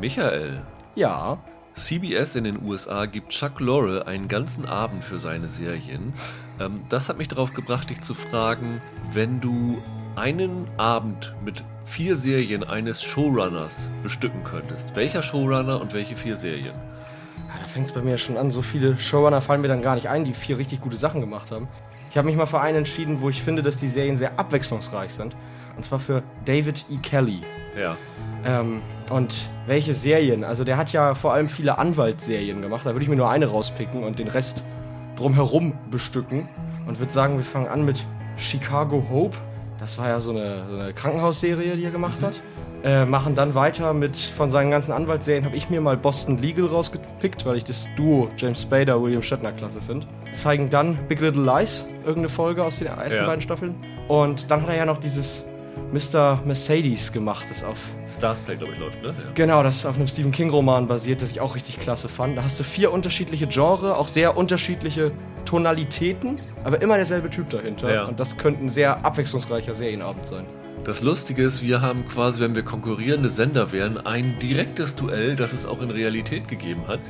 Michael, Ja. CBS in den USA gibt Chuck Lorre einen ganzen Abend für seine Serien. Ähm, das hat mich darauf gebracht, dich zu fragen, wenn du einen Abend mit vier Serien eines Showrunners bestücken könntest, welcher Showrunner und welche vier Serien? ja da fängt es bei mir schon an. So viele Showrunner fallen mir dann gar nicht ein, die vier richtig gute Sachen gemacht haben. Ich habe mich mal für einen entschieden, wo ich finde, dass die Serien sehr abwechslungsreich sind. Und zwar für David E. Kelly. Ja. Ähm, und welche Serien? Also der hat ja vor allem viele Anwaltsserien gemacht. Da würde ich mir nur eine rauspicken und den Rest drumherum bestücken. Und würde sagen, wir fangen an mit Chicago Hope. Das war ja so eine, so eine Krankenhausserie, die er gemacht hat. Äh, machen dann weiter mit, von seinen ganzen Anwaltsserien habe ich mir mal Boston Legal rausgepickt, weil ich das Duo James Spader, William Shatner klasse finde. Zeigen dann Big Little Lies, irgendeine Folge aus den ersten Ja. beiden Staffeln. Und dann hat er ja noch dieses Mr. Mercedes gemacht, das auf Starsplay, glaube ich, läuft, ne? Ja. Genau, das ist auf einem Stephen King-Roman basiert, das ich auch richtig klasse fand. Da hast du vier unterschiedliche Genre, auch sehr unterschiedliche Tonalitäten, aber immer derselbe Typ dahinter. Ja. Und das könnte ein sehr abwechslungsreicher Serienabend sein. Das Lustige ist, wir haben quasi, wenn wir konkurrierende Sender wären, ein direktes Duell, das es auch in Realität gegeben hat.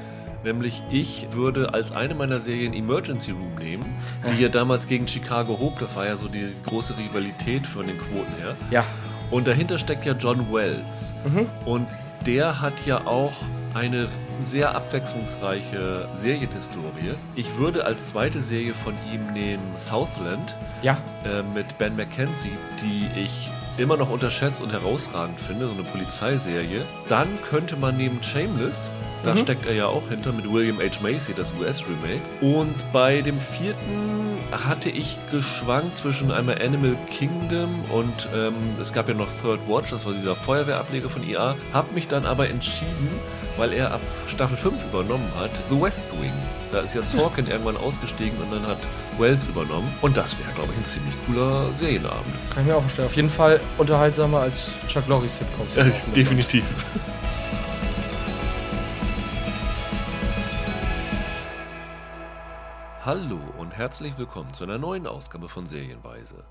Nämlich ich würde als eine meiner Serien Emergency Room nehmen, die ja damals gegen Chicago Hope, das war ja so die große Rivalität von den Quoten her. Ja, Und dahinter steckt ja John Wells. Und der hat ja auch eine sehr abwechslungsreiche Serienhistorie. Ich würde als zweite Serie von ihm nehmen Southland ja, äh, mit Ben McKenzie, die ich immer noch unterschätzt und herausragend finde, so eine Polizeiserie. Dann könnte man neben Shameless, da steckt er ja auch hinter mit William H. Macy, das US-Remake. Und bei dem vierten hatte ich geschwankt zwischen einmal Animal Kingdom und ähm, es gab ja noch Third Watch, das war dieser Feuerwehrableger von IA. Hab mich dann aber entschieden, weil er ab Staffel 5 übernommen hat, The West Wing. Da ist ja Sorkin irgendwann ausgestiegen und dann hat Wells übernommen. Und das wäre, glaube ich, ein ziemlich cooler Serienabend. kann ich mir auch vorstellen. Auf jeden Fall unterhaltsamer als Chuck Lorre's Sitcoms. Ja, definitiv. Hallo und herzlich willkommen zu einer neuen Ausgabe von Serienweise.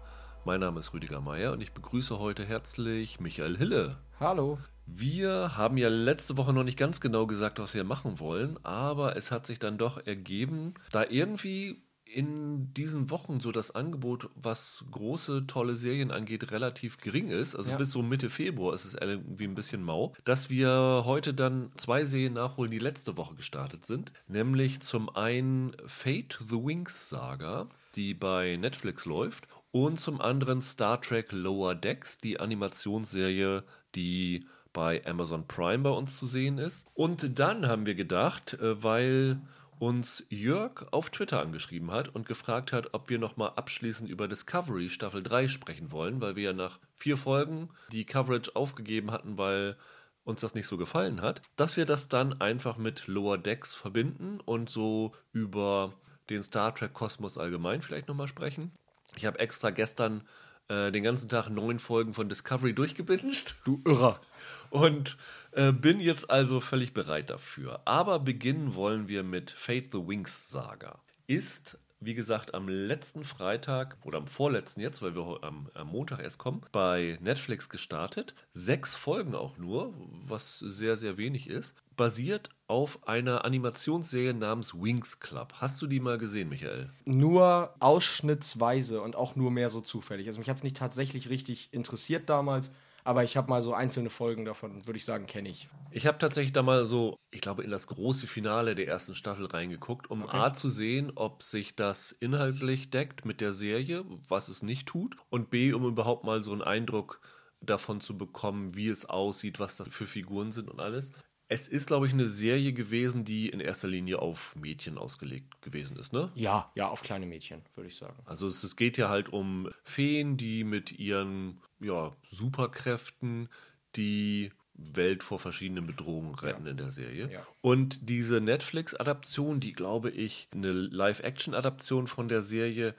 Mein Name ist Rüdiger Meier und ich begrüße heute herzlich Michael Hille. Hallo. Wir haben ja letzte Woche noch nicht ganz genau gesagt, was wir machen wollen, aber es hat sich dann doch ergeben, da irgendwie in diesen Wochen so das Angebot, was große, tolle Serien angeht, relativ gering ist, also Ja. bis so Mitte Februar ist es irgendwie ein bisschen mau, dass wir heute dann zwei Serien nachholen, die letzte Woche gestartet sind, nämlich zum einen Fate the Wings Saga, die bei Netflix läuft, und zum anderen Star Trek Lower Decks, die Animationsserie, die bei Amazon Prime bei uns zu sehen ist. Und dann haben wir gedacht, äh, weil uns Jörg auf Twitter angeschrieben hat und gefragt hat, ob wir nochmal abschließend über Discovery Staffel 3 sprechen wollen, weil wir ja nach vier Folgen die Coverage aufgegeben hatten, weil uns das nicht so gefallen hat, dass wir das dann einfach mit Lower Decks verbinden und so über den Star Trek Kosmos allgemein vielleicht nochmal sprechen. Ich habe extra gestern äh, den ganzen Tag neun Folgen von Discovery durchgebinged. Du Irrer. Und äh, bin jetzt also völlig bereit dafür. Aber beginnen wollen wir mit Fate the Wings Saga. Ist, wie gesagt, am letzten Freitag oder am vorletzten jetzt, weil wir am, am Montag erst kommen, bei Netflix gestartet. Sechs Folgen auch nur, was sehr, sehr wenig ist. Basiert auf einer Animationsserie namens Wings Club. Hast du die mal gesehen, Michael? Nur ausschnittsweise und auch nur mehr so zufällig. Also mich hat es nicht tatsächlich richtig interessiert damals, aber ich habe mal so einzelne Folgen davon, würde ich sagen, kenne ich. Ich habe tatsächlich da mal so, ich glaube, in das große Finale der ersten Staffel reingeguckt, um A zu sehen, ob sich das inhaltlich deckt mit der Serie, was es nicht tut, und B, um überhaupt mal so einen Eindruck davon zu bekommen, wie es aussieht, was das für Figuren sind und alles. Es ist, glaube ich, eine Serie gewesen, die in erster Linie auf Mädchen ausgelegt gewesen ist, ne? Ja, ja, auf kleine Mädchen, würde ich sagen. Also es, es geht ja halt um Feen, die mit ihren ja, Superkräften die Welt vor verschiedenen Bedrohungen retten in der Serie. Ja. Und diese Netflix-Adaption, die glaube ich eine Live-Action-Adaption von der Serie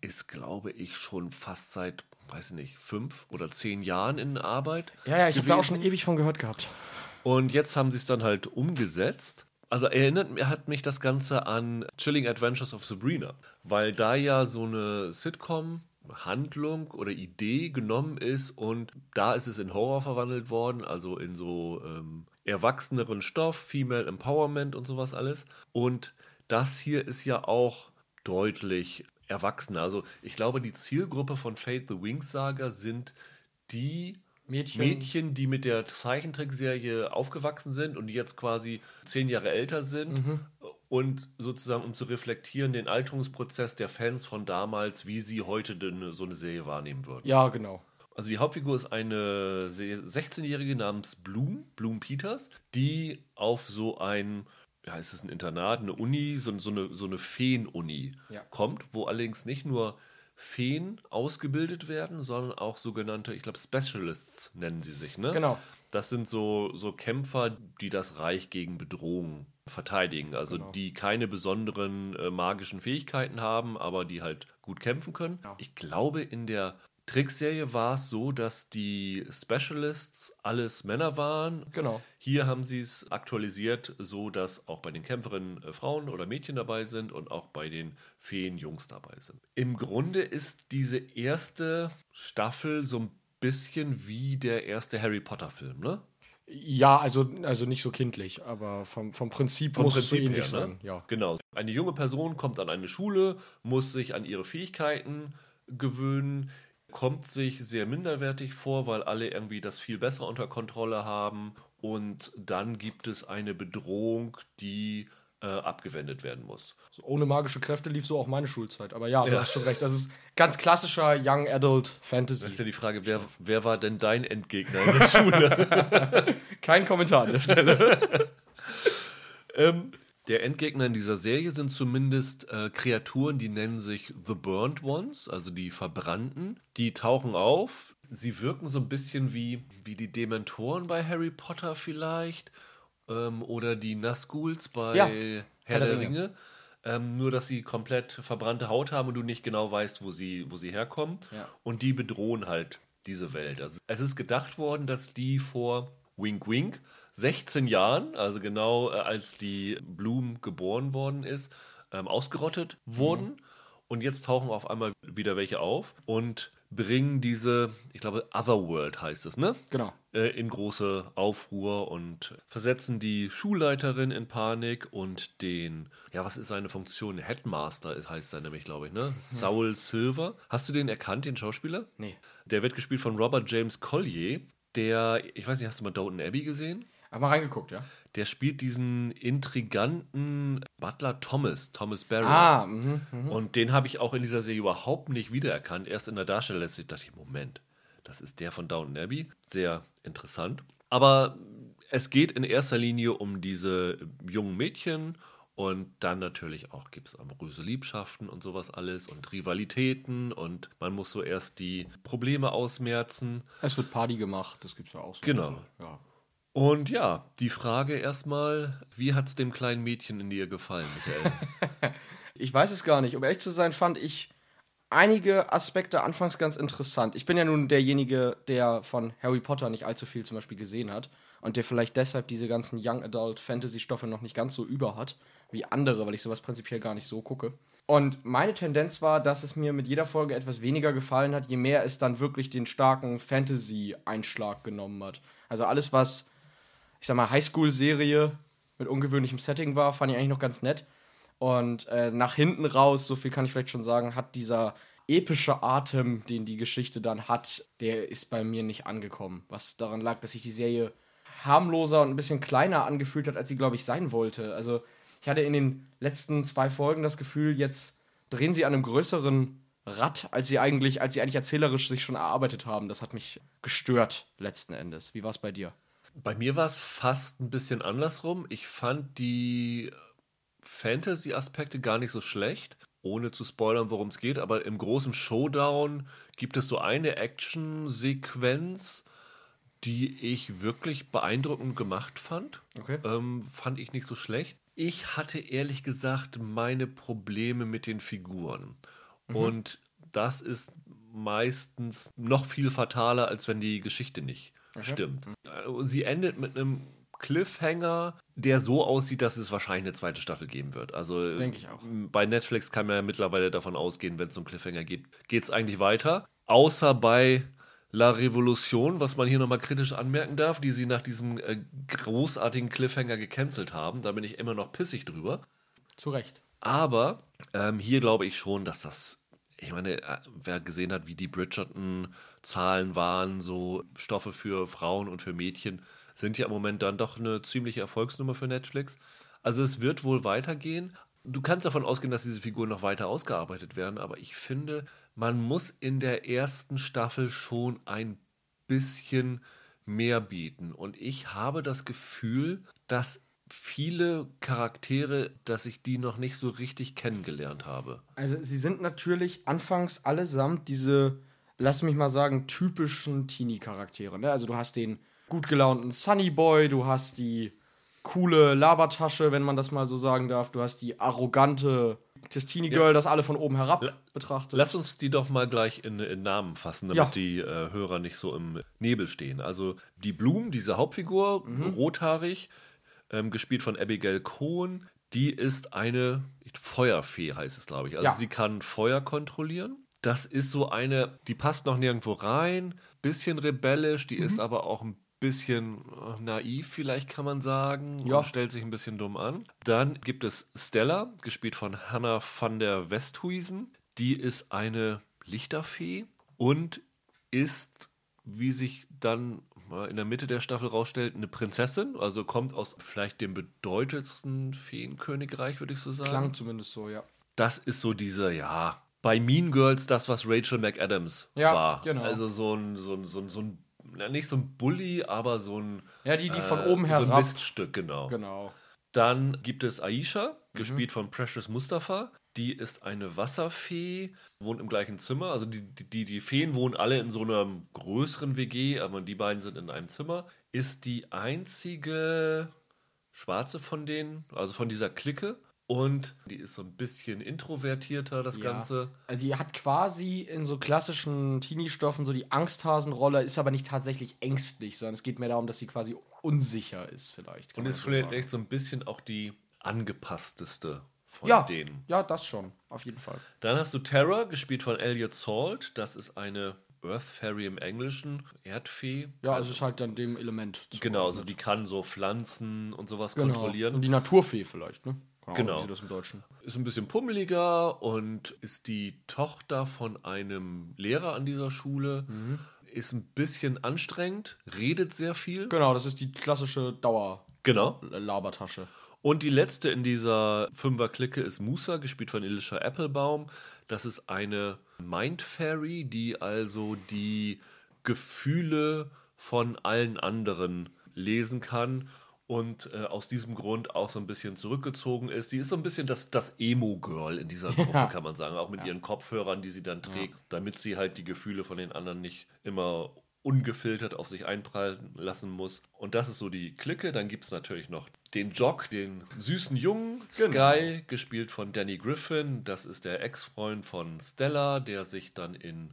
ist, glaube ich, schon fast seit, weiß ich nicht, fünf oder zehn Jahren in Arbeit. Ja, ja, ich habe da auch schon ewig von gehört gehabt. Und jetzt haben sie es dann halt umgesetzt. Also erinnert hat mich das Ganze an Chilling Adventures of Sabrina, weil da ja so eine Sitcom Handlung oder Idee genommen ist und da ist es in Horror verwandelt worden, also in so ähm, erwachseneren Stoff, Female Empowerment und sowas alles. Und das hier ist ja auch deutlich erwachsener. Also ich glaube, die Zielgruppe von Fate the Wings Saga sind die Mädchen. Mädchen, die mit der Zeichentrickserie aufgewachsen sind und die jetzt quasi zehn Jahre älter sind und sozusagen, um zu reflektieren, den Alterungsprozess der Fans von damals, wie sie heute denn so eine Serie wahrnehmen würden. Ja, genau. Also die Hauptfigur ist eine se- 16-Jährige namens Bloom, Bloom Peters, die auf so ein, ja, ist es ein Internat, eine Uni, so, so eine, so eine Feen-Uni Ja. kommt, wo allerdings nicht nur Feen ausgebildet werden, sondern auch sogenannte, ich glaube, Specialists nennen sie sich, ne? Genau. Das sind so, so Kämpfer, die das Reich gegen Bedrohung verteidigen. Also Genau. die keine besonderen äh, magischen Fähigkeiten haben, aber die halt gut kämpfen können. Ja. Ich glaube, in der Trickserie war es so, dass die Specialists alles Männer waren. Genau. Hier haben sie es aktualisiert, so dass auch bei den Kämpferinnen äh, Frauen oder Mädchen dabei sind und auch bei den Feen Jungs dabei sind. Im Grunde ist diese erste Staffel so ein bisschen wie der erste Harry Potter Film, ne? Ja, also, also nicht so kindlich, aber vom, vom Prinzip Vom muss es so Prinzip ähnlich her, ne? sein. Ja. Genau. Eine junge Person kommt an eine Schule, muss sich an ihre Fähigkeiten gewöhnen, kommt sich sehr minderwertig vor, weil alle irgendwie das viel besser unter Kontrolle haben. Und dann gibt es eine Bedrohung, die äh, abgewendet werden muss. So, ohne magische Kräfte lief so auch meine Schulzeit. Aber ja, du Ja. hast schon recht. Das ist ganz klassischer Young Adult Fantasy. Das ist ja die Frage, wer, wer war denn dein Endgegner in der Schule? Kein Kommentar an der Stelle. Ähm, der Endgegner in dieser Serie sind zumindest äh, Kreaturen, die nennen sich The Burnt Ones, also die Verbrannten. Die tauchen auf. Sie wirken so ein bisschen wie, wie die Dementoren bei Harry Potter vielleicht. Ähm, oder die Nazguls bei Ja, Herr, Herr der der Ringe. Ringe. Ähm, nur, dass sie komplett verbrannte Haut haben und du nicht genau weißt, wo sie, wo sie herkommen. Ja. Und die bedrohen halt diese Welt. Also es ist gedacht worden, dass die vor Wink Wink 16 Jahren, also genau äh, als die Bloom geboren worden ist, ähm, ausgerottet wurden. Und jetzt tauchen auf einmal wieder welche auf und bringen diese, ich glaube, Otherworld heißt es, ne? genau. äh, in große Aufruhr und versetzen die Schulleiterin in Panik und den, ja, was ist seine Funktion? Headmaster ist- heißt er nämlich, glaube ich, ne? Saul Silver. Hast du den erkannt, den Schauspieler? Nee. Der wird gespielt von Robert James Collier, der, ich weiß nicht, hast du mal Downton Abbey gesehen? Hab mal reingeguckt, ja? Der spielt diesen intriganten Butler Thomas, Thomas Barrow. Ah, mhm. mhm. Und den habe ich auch in dieser Serie überhaupt nicht wiedererkannt. Erst in der Darstellerliste dachte ich, Moment, das ist der von Downton Abbey. Sehr interessant. Aber es geht in erster Linie um diese jungen Mädchen und dann natürlich auch gibt es amoröse Liebschaften und sowas alles und Rivalitäten und man muss so erst die Probleme ausmerzen. Es wird Party gemacht, das gibt's ja auch so. Genau. Ja. Und ja, die Frage erstmal, wie hat es dem kleinen Mädchen in dir gefallen, Michael? Ich weiß es gar nicht. Um ehrlich zu sein, fand ich einige Aspekte anfangs ganz interessant. Ich bin ja nun derjenige, der von Harry Potter nicht allzu viel zum Beispiel gesehen hat und der vielleicht deshalb diese ganzen Young Adult Fantasy Stoffe noch nicht ganz so über hat wie andere, weil ich sowas prinzipiell gar nicht so gucke. Und meine Tendenz war, dass es mir mit jeder Folge etwas weniger gefallen hat, je mehr es dann wirklich den starken Fantasy-Einschlag genommen hat. Also alles, was, ich sag mal, Highschool-Serie mit ungewöhnlichem Setting war, fand ich eigentlich noch ganz nett. Und äh, nach hinten raus, so viel kann ich vielleicht schon sagen, hat dieser epische Atem, den die Geschichte dann hat, der ist bei mir nicht angekommen. Was daran lag, dass sich die Serie harmloser und ein bisschen kleiner angefühlt hat, als sie, glaube ich, sein wollte. Also ich hatte in den letzten zwei Folgen das Gefühl, jetzt drehen sie an einem größeren Rad, als sie eigentlich, als sie eigentlich erzählerisch sich schon erarbeitet haben. Das hat mich gestört letzten Endes. Wie war es bei dir? Bei mir war es fast ein bisschen andersrum. Ich fand die Fantasy-Aspekte gar nicht so schlecht, ohne zu spoilern, worum es geht. Aber im großen Showdown gibt es so eine Action-Sequenz, die ich wirklich beeindruckend gemacht fand. Okay. Ähm, fand ich nicht so schlecht. Ich hatte ehrlich gesagt meine Probleme mit den Figuren. Und das ist meistens noch viel fataler, als wenn die Geschichte nicht stimmt. Äh, Sie endet mit einem Cliffhanger, der so aussieht, dass es wahrscheinlich eine zweite Staffel geben wird. Also Denke ich auch. bei Netflix kann man ja mittlerweile davon ausgehen, wenn es um Cliffhanger geht, geht es eigentlich weiter. Außer bei La Revolution, was man hier nochmal kritisch anmerken darf, die sie nach diesem äh, großartigen Cliffhanger gecancelt haben. Da bin ich immer noch pissig drüber. Zu Recht. Aber ähm, hier glaube ich schon, dass das, ich meine, äh, wer gesehen hat, wie die Bridgerton-Zahlen waren, so Stoffe für Frauen und für Mädchen, sind ja im Moment dann doch eine ziemliche Erfolgsnummer für Netflix. Also es wird wohl weitergehen. Du kannst davon ausgehen, dass diese Figuren noch weiter ausgearbeitet werden, aber ich finde, man muss in der ersten Staffel schon ein bisschen mehr bieten. Und ich habe das Gefühl, dass viele Charaktere, dass ich die noch nicht so richtig kennengelernt habe. Also sie sind natürlich anfangs allesamt diese, lass mich mal sagen, typischen Teenie-Charaktere. Ne? Also du hast den gut gelaunten Sunny Boy, du hast die coole Labertasche, wenn man das mal so sagen darf, du hast die arrogante das Teenie Girl, ja. das alle von oben herab betrachtet. Lass uns die doch mal gleich in, in Namen fassen, damit ja. die äh, Hörer nicht so im Nebel stehen. Also die Bloom, diese Hauptfigur, mhm. rothaarig, ähm, gespielt von Abigail Cohn, die ist eine Feuerfee, heißt es, glaube ich. Also ja. sie kann Feuer kontrollieren. Das ist so eine, die passt noch nirgendwo rein, bisschen rebellisch, die mhm. ist aber auch ein bisschen äh, naiv, vielleicht kann man sagen, ja. stellt sich ein bisschen dumm an. Dann gibt es Stella, gespielt von Hannah van der Westhuizen. Die ist eine Lichterfee und ist, wie sich dann in der Mitte der Staffel rausstellt, eine Prinzessin, also kommt aus vielleicht dem bedeutendsten Feenkönigreich, würde ich so sagen. Klang zumindest so, ja. Das ist so diese, ja, bei Mean Girls das, was Rachel McAdams ja, war. Genau. Also so ein, so ein, so ein, so ein nicht so ein Bully, aber so ein. Ja, die, die von äh, oben herab. So ein Miststück, genau. Genau. Dann gibt es Aisha, mhm. gespielt von Precious Mustafa. Die ist eine Wasserfee, wohnt im gleichen Zimmer. Also die, die, die Feen wohnen alle in so einem größeren WG, aber die beiden sind in einem Zimmer. Ist die einzige Schwarze von denen, also von dieser Clique. Und die ist so ein bisschen introvertierter, das ja. Ganze. Also die hat quasi in so klassischen Teenie-Stoffen so die Angsthasenrolle, ist aber nicht tatsächlich ängstlich, sondern es geht mehr darum, dass sie quasi unsicher ist, vielleicht. Und ist so vielleicht echt so ein bisschen auch die angepassteste von ja, denen. Ja, das schon, auf jeden Fall. Dann hast du Terra, gespielt von Elliot Salt. Das ist eine Earth Fairy im Englischen, Erdfee. Ja, also ist halt dann dem Element. Genau, also die kann so Pflanzen und sowas genau. kontrollieren. Und die Naturfee vielleicht, ne? Genau. genau. das im Deutschen. Ist ein bisschen pummeliger und ist die Tochter von einem Lehrer an dieser Schule. Mhm. Ist ein bisschen anstrengend, redet sehr viel. Genau, das ist die klassische Dauer. Genau. Labertasche. Und die letzte in dieser Fünfer-Clique ist Musa, gespielt von Elisha Applebaum. Das ist eine Mind Fairy, die also die Gefühle von allen anderen lesen kann und äh, aus diesem Grund auch so ein bisschen zurückgezogen ist. Sie ist so ein bisschen das, das Emo-Girl in dieser Gruppe, ja. kann man sagen. Auch mit ja. ihren Kopfhörern, die sie dann trägt, ja. damit sie halt die Gefühle von den anderen nicht immer ungefiltert auf sich einprallen lassen muss. Und das ist so die Clique. Dann gibt es natürlich noch den Jock, den süßen Jungen, genau. Sky, gespielt von Danny Griffin. Das ist der Ex-Freund von Stella, der sich dann in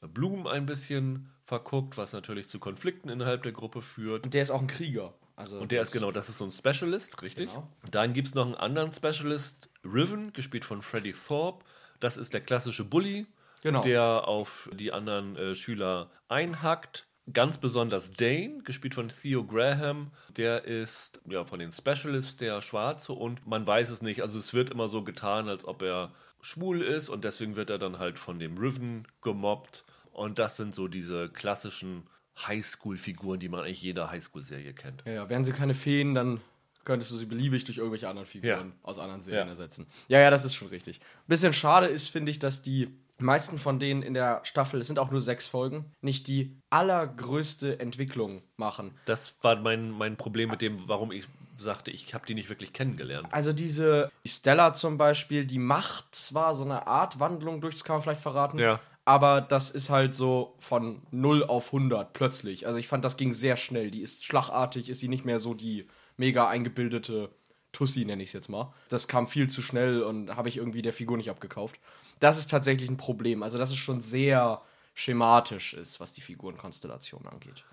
Bloom ein bisschen verguckt, was natürlich zu Konflikten innerhalb der Gruppe führt. Und der ist auch ein Krieger. Also und der ist genau, das ist so ein Specialist, richtig? Genau. Dann gibt es noch einen anderen Specialist, Riven, gespielt von Freddy Thorpe. Das ist der klassische Bully, genau. der auf die anderen äh, Schüler einhackt. Ganz besonders Dane, gespielt von Theo Graham, der ist ja von den Specialists der Schwarze und man weiß es nicht. Also es wird immer so getan, als ob er schwul ist und deswegen wird er dann halt von dem Riven gemobbt. Und das sind so diese klassischen Highschool-Figuren, die man eigentlich jeder Highschool-Serie kennt. Ja, ja, wären sie keine Feen, dann könntest du sie beliebig durch irgendwelche anderen Figuren ja. aus anderen Serien ja. ersetzen. Ja, ja, das ist schon richtig. Bisschen schade ist, finde ich, dass die meisten von denen in der Staffel, es sind auch nur sechs Folgen, nicht die allergrößte Entwicklung machen. Das war mein, mein Problem mit dem, warum ich sagte, ich habe die nicht wirklich kennengelernt. Also diese Stella zum Beispiel, die macht zwar so eine Art Wandlung durch, das kann man vielleicht verraten, ja aber das ist halt so von 0 auf 100 plötzlich. Also ich fand, das ging sehr schnell. Die ist schlagartig, ist sie nicht mehr so die mega eingebildete Tussi, nenne ich es jetzt mal. Das kam viel zu schnell und habe ich irgendwie der Figur nicht abgekauft. Das ist tatsächlich ein Problem. Also, dass es schon sehr schematisch ist, was die Figurenkonstellation angeht.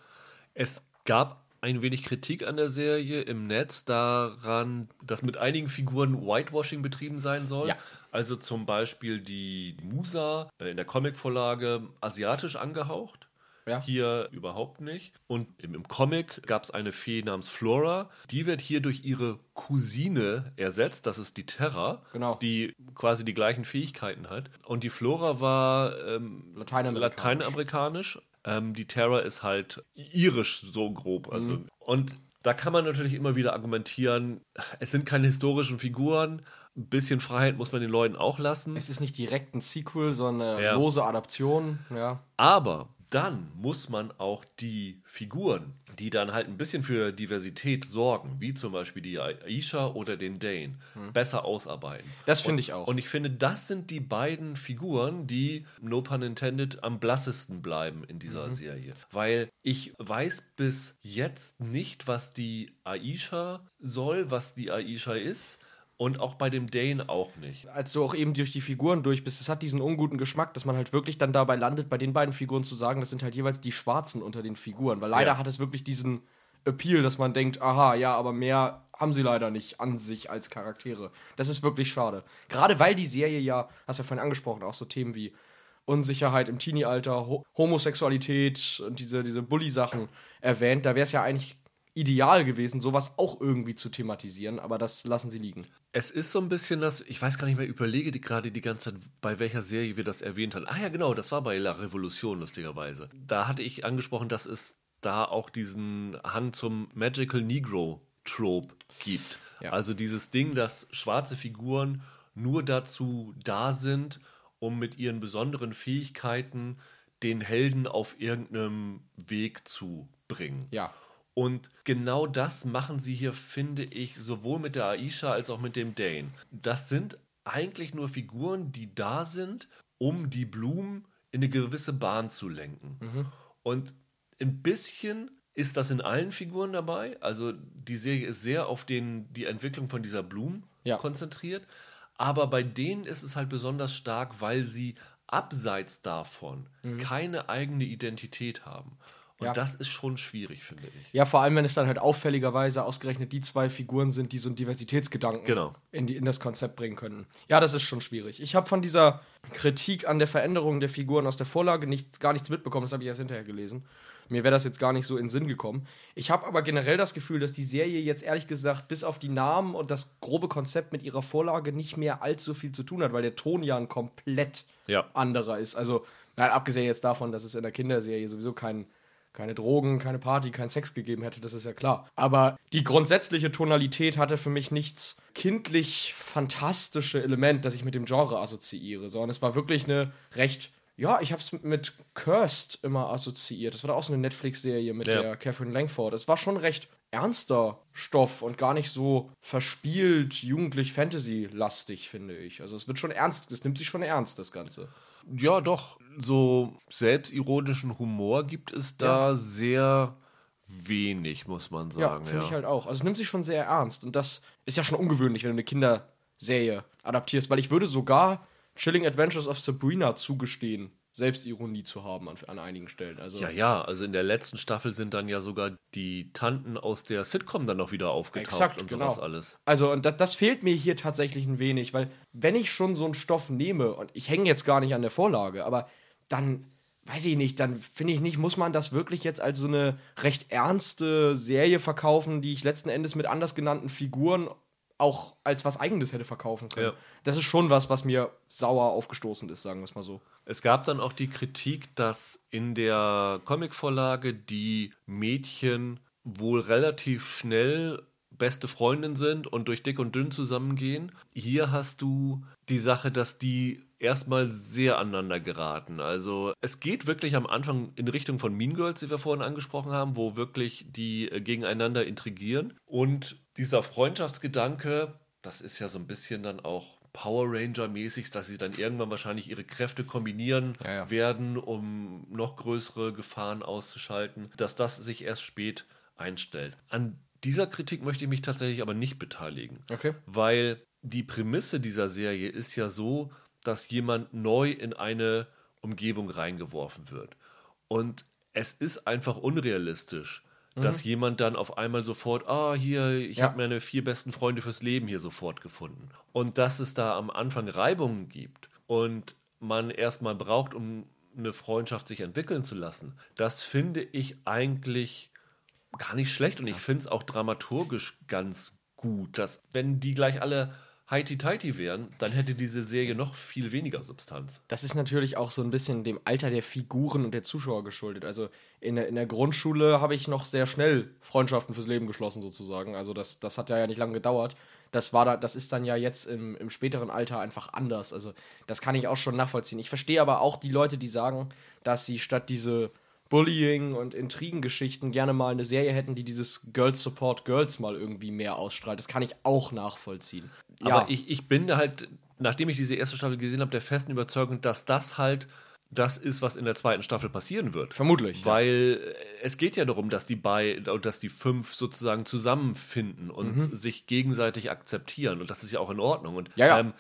Es gab ein wenig Kritik an der Serie im Netz daran, dass mit einigen Figuren Whitewashing betrieben sein soll. Ja. Also zum Beispiel die Musa äh, in der Comicvorlage asiatisch angehaucht. Ja. Hier überhaupt nicht. Und im, im Comic gab es eine Fee namens Flora. Die wird hier durch ihre Cousine ersetzt. Das ist die Terra, Genau. die quasi die gleichen Fähigkeiten hat. Und die Flora war ähm, Lateinamerikanisch. lateinamerikanisch. Ähm, die Terra ist halt irisch, so grob. Also. Und da kann man natürlich immer wieder argumentieren, es sind keine historischen Figuren. Ein bisschen Freiheit muss man den Leuten auch lassen. Es ist nicht direkt ein Sequel, sondern eine Ja. lose Adaption. Ja. Aber dann muss man auch die Figuren, die dann halt ein bisschen für Diversität sorgen, wie zum Beispiel die Aisha oder den Dane, besser ausarbeiten. Das finde ich auch. Und ich finde, das sind die beiden Figuren, die, no pun intended, am blassesten bleiben in dieser Mhm. Serie. Weil ich weiß bis jetzt nicht, was die Aisha soll, was die Aisha ist. Und auch bei dem Dane auch nicht. als du auch eben durch die Figuren durch bist, es hat diesen unguten Geschmack, dass man halt wirklich dann dabei landet, bei den beiden Figuren zu sagen, das sind halt jeweils die Schwarzen unter den Figuren. Weil leider Ja. hat es wirklich diesen Appeal, dass man denkt, aha, ja, aber mehr haben sie leider nicht an sich als Charaktere. Das ist wirklich schade. Gerade weil die Serie ja, hast du ja vorhin angesprochen, auch so Themen wie Unsicherheit im Teenie-Alter, Ho Homosexualität und diese, diese Bully-Sachen erwähnt, da wäre es ja eigentlich ideal gewesen, sowas auch irgendwie zu thematisieren, aber das lassen sie liegen. Es ist so ein bisschen das, ich weiß gar nicht mehr, überlege die gerade die ganze Zeit, bei welcher Serie wir das erwähnt haben. Ah ja, genau, das war bei La Revolution, lustigerweise. Da hatte ich angesprochen, dass es da auch diesen Hang zum Magical Negro Trope gibt. Ja. Also dieses Ding, dass schwarze Figuren nur dazu da sind, um mit ihren besonderen Fähigkeiten den Helden auf irgendeinem Weg zu bringen. Ja. Und genau das machen sie hier, finde ich, sowohl mit der Aisha als auch mit dem Dane. Das sind eigentlich nur Figuren, die da sind, um die Blumen in eine gewisse Bahn zu lenken. Und ein bisschen ist das in allen Figuren dabei. Also die Serie ist sehr auf den, die Entwicklung von dieser Blumen Ja. konzentriert. Aber bei denen ist es halt besonders stark, weil sie abseits davon keine eigene Identität haben. Und Ja. das ist schon schwierig, finde ich. Ja, vor allem, wenn es dann halt auffälligerweise ausgerechnet die zwei Figuren sind, die so einen Diversitätsgedanken Genau. in, die, in das Konzept bringen können. Ja, das ist schon schwierig. Ich habe von dieser Kritik an der Veränderung der Figuren aus der Vorlage nichts, gar nichts mitbekommen. Das habe ich erst hinterher gelesen. Mir wäre das jetzt gar nicht so in Sinn gekommen. Ich habe aber generell das Gefühl, dass die Serie jetzt ehrlich gesagt bis auf die Namen und das grobe Konzept mit ihrer Vorlage nicht mehr allzu viel zu tun hat, weil der Ton ja ein komplett Ja. anderer ist. Also, na, abgesehen jetzt davon, dass es in der Kinderserie sowieso kein, keine Drogen, keine Party, kein Sex gegeben hätte, das ist ja klar. Aber die grundsätzliche Tonalität hatte für mich nichts kindlich fantastische Element, das ich mit dem Genre assoziiere, sondern es war wirklich eine recht. Ja, ich habe es mit Cursed immer assoziiert. Das war da auch so eine Netflix-Serie mit Ja. der Catherine Langford. Es war schon recht ernster Stoff und gar nicht so verspielt, jugendlich Fantasy-lastig, finde ich. Also es wird schon ernst, es nimmt sich schon ernst, das Ganze. Ja, doch. So selbstironischen Humor gibt es da sehr wenig, muss man Ja, sagen. finde ich halt auch. Also es nimmt sich schon sehr ernst. Und das ist ja schon ungewöhnlich, wenn du eine Kinderserie adaptierst, weil ich würde sogar Chilling Adventures of Sabrina zugestehen, Selbstironie zu haben an, an einigen Stellen. Also Ja, ja, also in der letzten Staffel sind dann ja sogar die Tanten aus der Sitcom dann noch wieder aufgetaucht Exakt, und genau. sowas alles. Also, und das, das fehlt mir hier tatsächlich ein wenig, weil wenn ich schon so einen Stoff nehme, und ich hänge jetzt gar nicht an der Vorlage, aber dann, weiß ich nicht, dann finde ich nicht, muss man das wirklich jetzt als so eine recht ernste Serie verkaufen, die ich letzten Endes mit anders genannten Figuren auch als was Eigenes hätte verkaufen können. Ja. Das ist schon was, was mir sauer aufgestoßen ist, sagen wir es mal so. Es gab dann auch die Kritik, dass in der Comicvorlage die Mädchen wohl relativ schnell beste Freundin sind und durch dick und dünn zusammengehen. Hier hast du die Sache, dass die erstmal sehr aneinander geraten. Also es geht wirklich am Anfang in Richtung von Mean Girls, die wir vorhin angesprochen haben, wo wirklich die äh, gegeneinander intrigieren. Und dieser Freundschaftsgedanke, das ist ja so ein bisschen dann auch Power Ranger-mäßig, dass sie dann irgendwann wahrscheinlich ihre Kräfte kombinieren Ja, ja. werden, um noch größere Gefahren auszuschalten, dass das sich erst spät einstellt. An dieser Kritik möchte ich mich tatsächlich aber nicht beteiligen. Okay. Weil die Prämisse dieser Serie ist ja so, dass jemand neu in eine Umgebung reingeworfen wird. Und es ist einfach unrealistisch, dass jemand dann auf einmal sofort, ah, hier, ich Ja. habe meine vier besten Freunde fürs Leben hier sofort gefunden. Und dass es da am Anfang Reibungen gibt und man erstmal braucht, um eine Freundschaft sich entwickeln zu lassen, das finde ich eigentlich gar nicht schlecht und ich finde es auch dramaturgisch ganz gut, dass wenn die gleich alle heiti-teiti wären, dann hätte diese Serie noch viel weniger Substanz. Das ist natürlich auch so ein bisschen dem Alter der Figuren und der Zuschauer geschuldet. Also in der, in der Grundschule habe ich noch sehr schnell Freundschaften fürs Leben geschlossen, sozusagen. Also das, das hat ja nicht lange gedauert. Das, war da, das ist dann ja jetzt im, im späteren Alter einfach anders. Also das kann ich auch schon nachvollziehen. Ich verstehe aber auch die Leute, die sagen, dass sie statt diese Bullying und Intrigengeschichten gerne mal eine Serie hätten, die dieses Girls Support Girls mal irgendwie mehr ausstrahlt. Das kann ich auch nachvollziehen. Ja. Aber ich, ich bin halt, nachdem ich diese erste Staffel gesehen habe, der festen Überzeugung, dass das halt das ist, was in der zweiten Staffel passieren wird. Vermutlich. Weil ja. es geht ja darum, dass die bei, dass die fünf sozusagen zusammenfinden und mhm. sich gegenseitig akzeptieren. Und das ist ja auch in Ordnung. Und ja, ja. Ähm,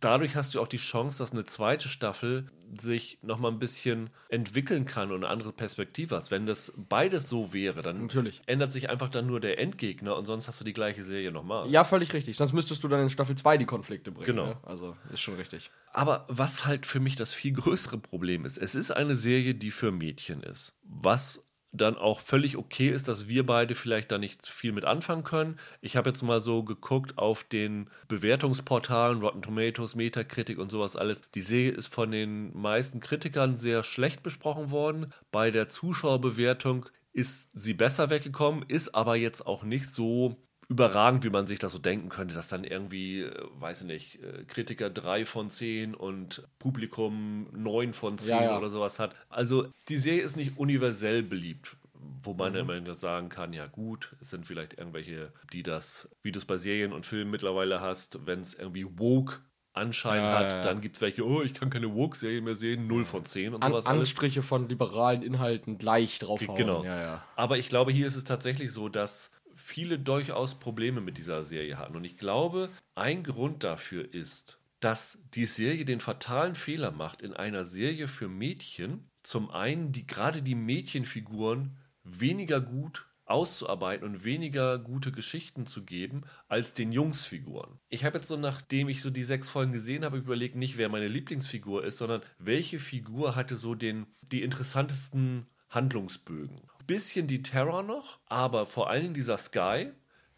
dadurch hast du auch die Chance, dass eine zweite Staffel sich nochmal ein bisschen entwickeln kann und eine andere Perspektive hast. Wenn das beides so wäre, dann Natürlich. ändert sich einfach dann nur der Endgegner und sonst hast du die gleiche Serie nochmal. Ja, völlig richtig. Sonst müsstest du dann in Staffel 2 die Konflikte bringen. Genau. Ne? Also ist schon richtig. Aber was halt für mich das viel größere Problem ist, es ist eine Serie, die für Mädchen ist. Was dann auch völlig okay ist, dass wir beide vielleicht da nicht viel mit anfangen können. Ich habe jetzt mal so geguckt auf den Bewertungsportalen, Rotten Tomatoes, Metacritic und sowas alles. Die Serie ist von den meisten Kritikern sehr schlecht besprochen worden. Bei der Zuschauerbewertung ist sie besser weggekommen, ist aber jetzt auch nicht so überragend, wie man sich das so denken könnte, dass dann irgendwie, äh, weiß ich nicht, äh, Kritiker 3 von 10 und Publikum 9 von 10 Ja, ja. oder sowas hat. Also die Serie ist nicht universell beliebt. Wo man mhm. immer sagen kann, ja gut, es sind vielleicht irgendwelche, die das, wie du es bei Serien und Filmen mittlerweile hast, wenn es irgendwie woke Anschein Ja, hat, ja, ja. dann gibt es welche, oh, ich kann keine Woke-Serie mehr sehen, 0 von 10 und An sowas alles. Anstriche von liberalen Inhalten gleich draufhauen. Genau. Aber ich glaube, hier ist es tatsächlich so, dass viele durchaus Probleme mit dieser Serie hatten. Und ich glaube, ein Grund dafür ist, dass die Serie den fatalen Fehler macht, in einer Serie für Mädchen zum einen die gerade die Mädchenfiguren weniger gut auszuarbeiten und weniger gute Geschichten zu geben als den Jungsfiguren. Ich habe jetzt so, nachdem ich so die sechs Folgen gesehen habe, überlegt, nicht wer meine Lieblingsfigur ist, sondern welche Figur hatte so den, die interessantesten Handlungsbögen. Bisschen die Terror noch, aber vor allen Dingen dieser Sky,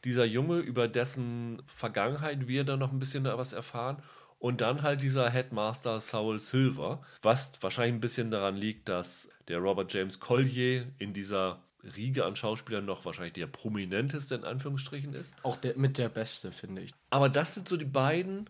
dieser Junge, über dessen Vergangenheit wir dann noch ein bisschen was erfahren. Und dann halt dieser Headmaster Saul Silver, was wahrscheinlich ein bisschen daran liegt, dass der Robert James Collier in dieser Riege an Schauspielern noch wahrscheinlich der prominenteste in Anführungsstrichen ist. Auch der, mit der Beste, finde ich. Aber das sind so die beiden,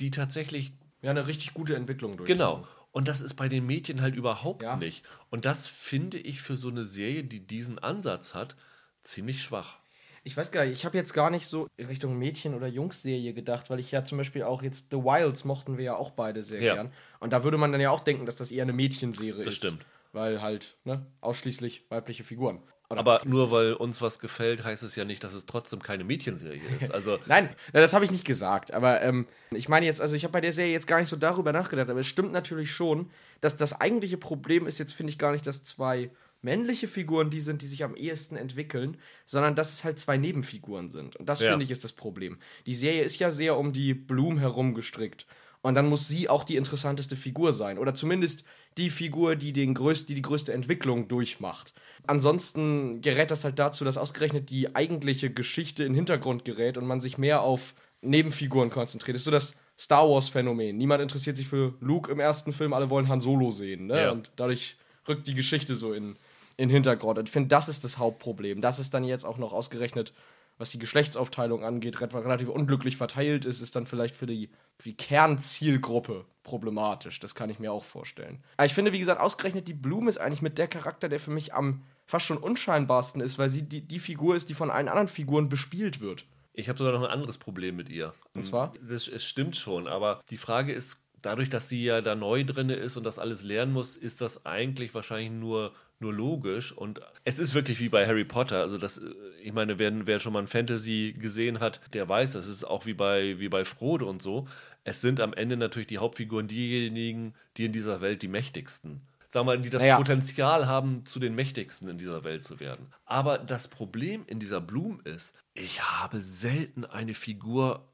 die tatsächlich Ja, eine richtig gute Entwicklung durch. Genau. Und das ist bei den Mädchen halt überhaupt Ja. nicht. Und das finde ich für so eine Serie, die diesen Ansatz hat, ziemlich schwach. Ich weiß gar nicht, ich habe jetzt gar nicht so in Richtung Mädchen- oder Jungs-Serie gedacht, weil ich ja zum Beispiel auch jetzt The Wilds mochten wir ja auch beide sehr Ja. gern. Und da würde man dann ja auch denken, dass das eher eine Mädchenserie Das ist. stimmt. Weil halt, ne, ausschließlich weibliche Figuren. Oder Aber nur weil uns was gefällt, heißt es ja nicht, dass es trotzdem keine Mädchenserie ist. Also Nein, das habe ich nicht gesagt. Aber ähm, ich meine jetzt, also ich habe bei der Serie jetzt gar nicht so darüber nachgedacht, aber es stimmt natürlich schon, dass das eigentliche Problem ist jetzt, finde ich, gar nicht, dass zwei männliche Figuren die sind, die sich am ehesten entwickeln, sondern dass es halt zwei Nebenfiguren sind. Und das, Ja. finde ich, ist das Problem. Die Serie ist ja sehr um die Bloom herum gestrickt. Und dann muss sie auch die interessanteste Figur sein. Oder zumindest die Figur, die, den größt, die die größte Entwicklung durchmacht. Ansonsten gerät das halt dazu, dass ausgerechnet die eigentliche Geschichte in den Hintergrund gerät und man sich mehr auf Nebenfiguren konzentriert. Das ist so das Star Wars-Phänomen. Niemand interessiert sich für Luke im ersten Film, alle wollen Han Solo sehen. Ne? Ja. Und dadurch rückt die Geschichte so in, in den Hintergrund. Und ich finde, das ist das Hauptproblem. Das ist dann jetzt auch noch ausgerechnet, was die Geschlechtsaufteilung angeht, re- relativ unglücklich verteilt ist, ist dann vielleicht für die, für die Kernzielgruppe problematisch. Das kann ich mir auch vorstellen. Aber ich finde, wie gesagt, ausgerechnet die Blume ist eigentlich mit der Charakter, der für mich am fast schon unscheinbarsten ist, weil sie die, die Figur ist, die von allen anderen Figuren bespielt wird. ich habe sogar noch ein anderes Problem mit ihr. Und zwar? Das, es stimmt schon, aber die Frage ist, dadurch, dass sie ja da neu drin ist und das alles lernen muss, ist das eigentlich wahrscheinlich nur, nur logisch. Und es ist wirklich wie bei Harry Potter. Also das, äh, ich meine, wer, wer schon mal ein Fantasy gesehen hat, der weiß, das ist auch wie bei, wie bei Frodo und so. Es sind am Ende natürlich die Hauptfiguren diejenigen, die in dieser Welt die mächtigsten. Sagen wir mal, die das Naja. Potenzial haben, zu den mächtigsten in dieser Welt zu werden. Aber das Problem in dieser Bloom ist, ich habe selten eine Figur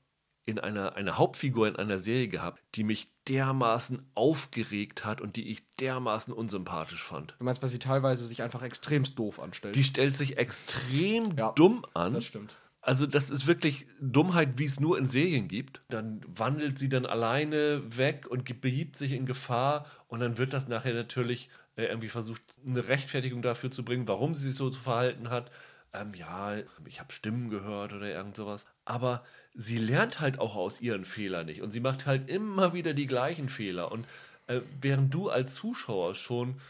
in einer eine Hauptfigur in einer Serie gehabt, die mich dermaßen aufgeregt hat und die ich dermaßen unsympathisch fand. Du meinst, weil sie teilweise sich einfach extremst doof anstellt. Die stellt sich extrem Ja, dumm an. das stimmt. Also das ist wirklich Dummheit, wie es nur in Serien gibt. Dann wandelt sie dann alleine weg und begibt sich in Gefahr und dann wird das nachher natürlich äh, irgendwie versucht, eine Rechtfertigung dafür zu bringen, warum sie sich so zu verhalten hat. Ähm, ja, ich habe Stimmen gehört oder irgend sowas. Aber sie lernt halt auch aus ihren Fehlern nicht und sie macht halt immer wieder die gleichen Fehler. Und äh, während du als Zuschauer schon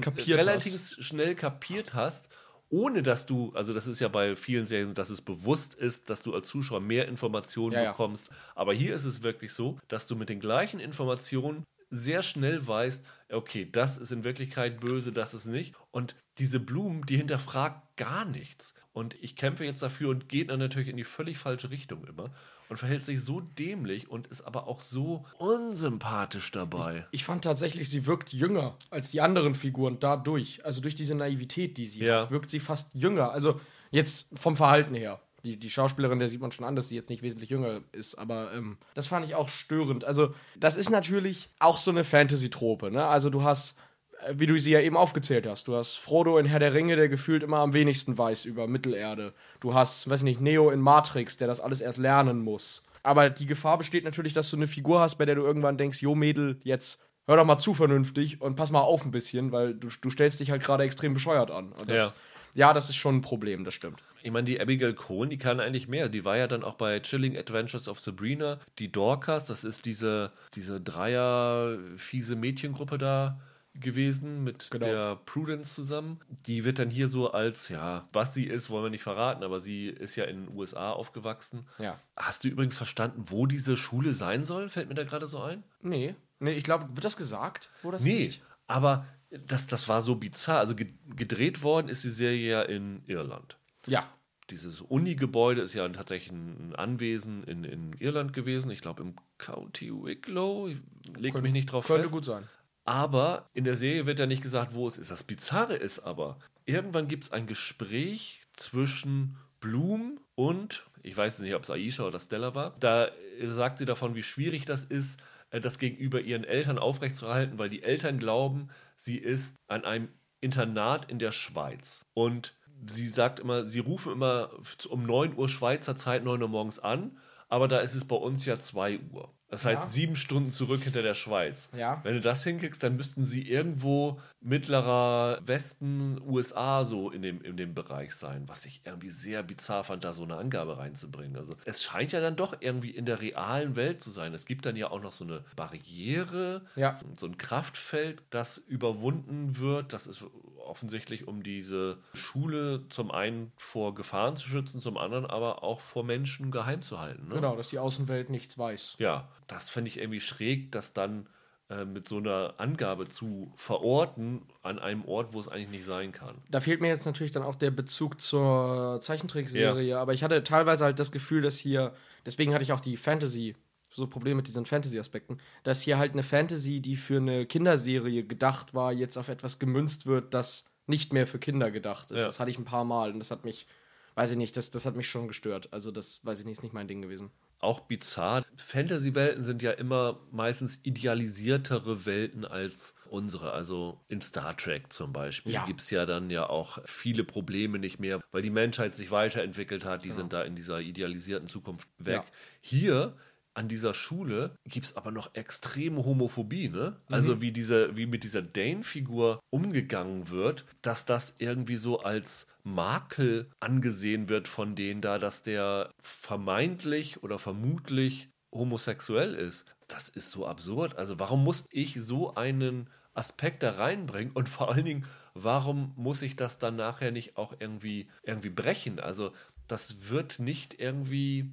kapiert relativ hast. schnell kapiert hast, ohne dass du, also das ist ja bei vielen Serien, dass es bewusst ist, dass du als Zuschauer mehr Informationen Ja, ja. bekommst. Aber hier ist es wirklich so, dass du mit den gleichen Informationen sehr schnell weißt, okay, das ist in Wirklichkeit böse, das ist nicht. Und diese Blumen, die hinterfragt gar nichts. Und ich kämpfe jetzt dafür und geht dann natürlich in die völlig falsche Richtung immer und verhält sich so dämlich und ist aber auch so unsympathisch dabei. Ich fand tatsächlich, sie wirkt jünger als die anderen Figuren dadurch. Also durch diese Naivität, die sie Ja. hat, wirkt sie fast jünger. Also jetzt vom Verhalten her. Die, die Schauspielerin, der sieht man schon an, dass sie jetzt nicht wesentlich jünger ist, aber ähm, das fand ich auch störend. Also, das ist natürlich auch so eine Fantasy-Trope, ne? Also, du hast, wie du sie ja eben aufgezählt hast, du hast Frodo in Herr der Ringe, der gefühlt immer am wenigsten weiß über Mittelerde. Du hast, weiß nicht, Neo in Matrix, der das alles erst lernen muss. Aber die Gefahr besteht natürlich, dass du eine Figur hast, bei der du irgendwann denkst, jo Mädel, jetzt hör doch mal zu vernünftig und pass mal auf ein bisschen, weil du, du stellst dich halt gerade extrem bescheuert an. Und das, Ja. ja, das ist schon ein Problem, das stimmt. Ich meine, die Abigail Cohen, die kann eigentlich mehr. Die war ja dann auch bei Chilling Adventures of Sabrina. Die Dorcas, das ist diese, diese Dreier-fiese Mädchengruppe da gewesen mit Genau. der Prudence zusammen. Die wird dann hier so als, ja, was sie ist, wollen wir nicht verraten, aber sie ist ja in den USA aufgewachsen. Ja. Hast du übrigens verstanden, wo diese Schule sein soll? Fällt mir da gerade so ein? Nee. Nee, ich glaube, wird das gesagt? Wo das Nee, liegt? aber das, das war so bizarr. Also ge- gedreht worden ist die Serie ja in Irland. Ja. Dieses Uni-Gebäude ist ja tatsächlich ein Anwesen in, in Irland gewesen. Ich glaube im County Wicklow. Ich leg mich nicht drauf Könnte fest. gut sein. Aber in der Serie wird ja nicht gesagt, wo es ist. Das Bizarre ist aber, irgendwann gibt es ein Gespräch zwischen Bloom und, ich weiß nicht, ob es Aisha oder Stella war. Da äh, sagt sie davon, wie schwierig das ist, äh, das gegenüber ihren Eltern aufrechtzuerhalten, weil die Eltern glauben, sie ist an einem Internat in der Schweiz. Und sie sagt immer, sie rufen immer um 9 Uhr Schweizer Zeit, 9 Uhr morgens an, aber da ist es bei uns ja 2 Uhr. Das heißt, Ja. sieben Stunden zurück hinter der Schweiz. Ja. Wenn du das hinkriegst, dann müssten sie irgendwo mittlerer Westen, USA so in dem, in dem Bereich sein, was ich irgendwie sehr bizarr fand, da so eine Angabe reinzubringen. Also es scheint ja dann doch irgendwie in der realen Welt zu sein. Es gibt dann ja auch noch so eine Barriere, Ja. so, so ein Kraftfeld, das überwunden wird. Das ist offensichtlich, um diese Schule zum einen vor Gefahren zu schützen, zum anderen aber auch vor Menschen geheim zu halten. Ne? Genau, dass die Außenwelt nichts weiß. Ja, das finde ich irgendwie schräg, das dann äh, mit so einer Angabe zu verorten an einem Ort, wo es eigentlich nicht sein kann. Da fehlt mir jetzt natürlich dann auch der Bezug zur Zeichentrickserie, aber ich hatte teilweise halt das Gefühl, dass hier, deswegen hatte ich auch die Fantasy, so Probleme mit diesen Fantasy-Aspekten, dass hier halt eine Fantasy, die für eine Kinderserie gedacht war, jetzt auf etwas gemünzt wird, das nicht mehr für Kinder gedacht ist. Ja. Das hatte ich ein paar Mal und das hat mich, weiß ich nicht, das, das hat mich schon gestört. Also das, weiß ich nicht, ist nicht mein Ding gewesen. Auch bizarr. Fantasy-Welten sind ja immer meistens idealisiertere Welten als unsere. Also in Star Trek zum Beispiel Ja. gibt es ja dann ja auch viele Probleme nicht mehr, weil die Menschheit sich weiterentwickelt hat. Die sind da in dieser idealisierten Zukunft weg. Ja. Hier an dieser Schule gibt es aber noch extreme Homophobie, ne? Also wie diese, wie mit dieser Dane-Figur umgegangen wird, dass das irgendwie so als Makel angesehen wird von denen da, dass der vermeintlich oder vermutlich homosexuell ist. Das ist so absurd. Also warum muss ich so einen Aspekt da reinbringen und vor allen Dingen, warum muss ich das dann nachher nicht auch irgendwie, irgendwie brechen? Also das wird nicht irgendwie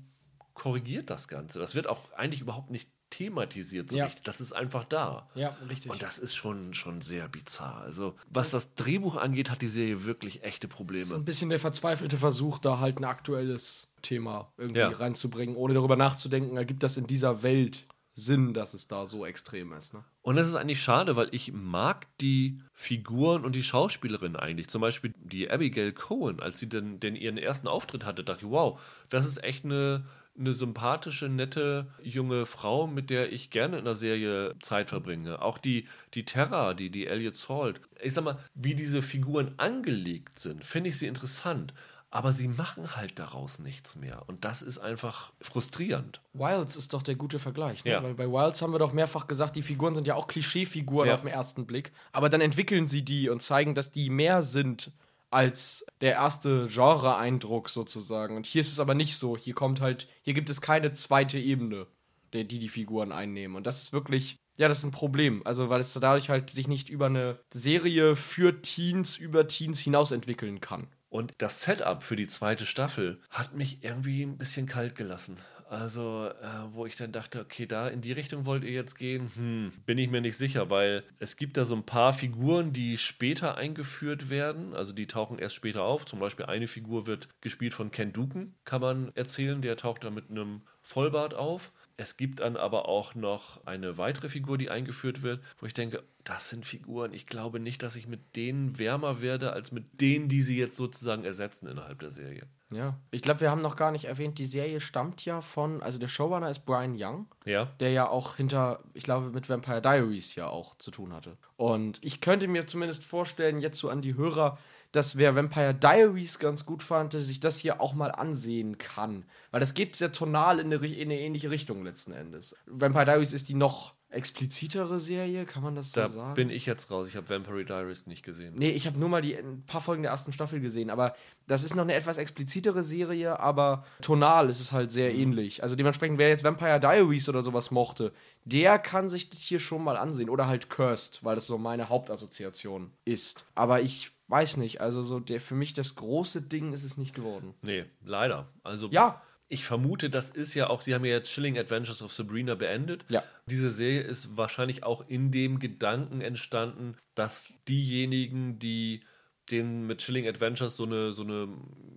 korrigiert, das Ganze. Das wird auch eigentlich überhaupt nicht thematisiert so Ja. richtig. Das ist einfach da. Ja, richtig. Und das ist schon, schon sehr bizarr. Also, was das Drehbuch angeht, hat die Serie wirklich echte Probleme. so ein bisschen der verzweifelte Versuch, da halt ein aktuelles Thema irgendwie Ja. reinzubringen, ohne darüber nachzudenken, ergibt das in dieser Welt Sinn, dass es da so extrem ist. Ne? Und das ist eigentlich schade, weil ich mag die Figuren und die Schauspielerin eigentlich. Zum Beispiel die Abigail Cohen, als sie denn, denn ihren ersten Auftritt hatte, dachte ich, wow, das ist echt eine, eine sympathische, nette junge Frau, mit der ich gerne in der Serie Zeit verbringe. Auch die, die Terra, die, die Elliot Salt. Ich sag mal, wie diese Figuren angelegt sind, finde ich sie interessant. Aber sie machen halt daraus nichts mehr. Und das ist einfach frustrierend. Wilds ist doch der gute Vergleich. Ne? Ja. Weil bei Wilds haben wir doch mehrfach gesagt, die Figuren sind ja auch Klischeefiguren Ja. auf den ersten Blick. Aber dann entwickeln sie die und zeigen, dass die mehr sind als der erste Genre-Eindruck sozusagen. Und hier ist es aber nicht so. Hier kommt halt, hier gibt es keine zweite Ebene, die die Figuren einnehmen. Und das ist wirklich, ja, das ist ein Problem. Also, weil es dadurch halt sich nicht über eine Serie für Teens, über Teens hinaus entwickeln kann. Und das Setup für die zweite Staffel hat mich irgendwie ein bisschen kalt gelassen. Also, äh, wo ich dann dachte, okay, da in die Richtung wollt ihr jetzt gehen, hm, bin ich mir nicht sicher, weil es gibt da so ein paar Figuren, die später eingeführt werden. Also die tauchen erst später auf. Zum Beispiel eine Figur wird gespielt von Ken Duken, kann man erzählen. Der taucht da mit einem Vollbart auf. Es gibt dann aber auch noch eine weitere Figur, die eingeführt wird, wo ich denke, das sind Figuren, ich glaube nicht, dass ich mit denen wärmer werde, als mit denen, die sie jetzt sozusagen ersetzen innerhalb der Serie. Ja. Ich glaube, wir haben noch gar nicht erwähnt, die Serie stammt ja von, also der Showrunner ist Brian Young, Ja, der ja auch hinter, ich glaube, mit Vampire Diaries ja auch zu tun hatte. Und ich könnte mir zumindest vorstellen, jetzt so an die Hörer, dass wer Vampire Diaries ganz gut fand, sich das hier auch mal ansehen kann. Weil das geht sehr tonal in eine, in eine ähnliche Richtung letzten Endes. Vampire Diaries ist die noch explizitere Serie, kann man das so da sagen? bin ich jetzt raus. Ich habe Vampire Diaries nicht gesehen. Nee, ich habe nur mal die ein paar Folgen der ersten Staffel gesehen, aber das ist noch eine etwas explizitere Serie, aber tonal ist es halt sehr ähnlich. Also dementsprechend, wer jetzt Vampire Diaries oder sowas mochte, der kann sich das hier schon mal ansehen. Oder halt Cursed, weil das so meine Hauptassoziation ist. Aber ich weiß nicht, also so der für mich das große Ding ist es nicht geworden. Nee, leider. Also Ja. Ich vermute, das ist ja auch, Sie haben ja jetzt Chilling Adventures of Sabrina beendet. Ja. Diese Serie ist wahrscheinlich auch in dem Gedanken entstanden, dass diejenigen, die denen mit Chilling Adventures so eine, so eine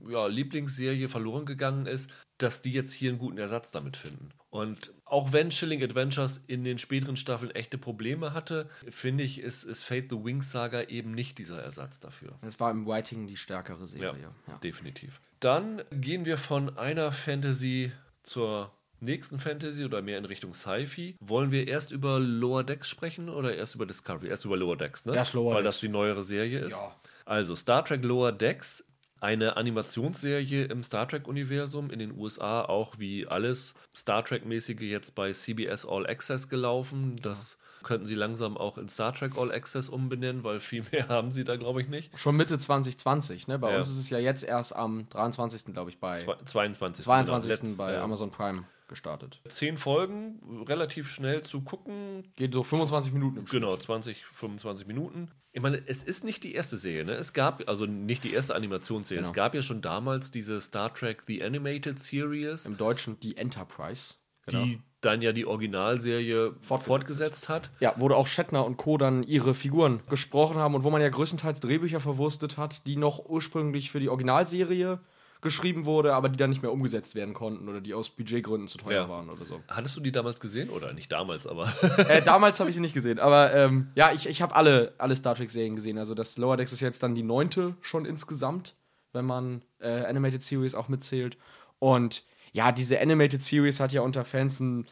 ja, Lieblingsserie verloren gegangen ist, dass die jetzt hier einen guten Ersatz damit finden. Und auch wenn Chilling Adventures in den späteren Staffeln echte Probleme hatte, finde ich, ist, ist Fate the Wings Saga eben nicht dieser Ersatz dafür. Das war im Writing die stärkere Ja, Serie. Ja. definitiv. Dann gehen wir von einer Fantasy zur nächsten Fantasy oder mehr in Richtung Sci-Fi. Wollen wir erst über Lower Decks sprechen oder erst über Discovery? Erst über Lower Decks, ne? Erst Lower Weil Decks. das die neuere Serie ist. Ja. Also Star Trek Lower Decks, eine Animationsserie im Star Trek-Universum, in den USA auch wie alles Star Trek-mäßige jetzt bei CBS All Access gelaufen. Das könnten sie langsam auch in Star Trek All Access umbenennen, weil viel mehr haben sie da, glaube ich, nicht. Schon Mitte 2020, ne? Bei Ja. uns ist es ja jetzt erst am 23. glaube ich bei Zwei- 22. 22. genau, bei ja. Amazon Prime gestartet. Zehn Folgen, relativ schnell zu gucken. Geht so 25 Minuten im Schnitt. Genau, 20, 25 Minuten. Ich meine, es ist nicht die erste Serie, ne? Es gab, also nicht die erste Animationsserie. Genau. Es gab ja schon damals diese Star Trek The Animated Series, Im Deutschen die Enterprise. Genau. die dann ja die Originalserie Fortgesetzt fortgesetzt, hat. Ja, wo auch Shatner und Co. dann ihre Figuren gesprochen haben und wo man ja größtenteils Drehbücher verwurstet hat, die noch ursprünglich für die Originalserie geschrieben wurde, aber die dann nicht mehr umgesetzt werden konnten oder die aus Budgetgründen zu teuer Ja. waren oder so. Hattest du die damals gesehen? Oder nicht damals, aber. äh, damals habe ich sie nicht gesehen, aber ähm, ja, ich, ich habe alle, alle Star Trek-Serien gesehen. Also das Lower Decks ist jetzt dann die neunte schon insgesamt, wenn man äh, Animated Series auch mitzählt. Und ja, diese Animated Series hat ja unter Fans einen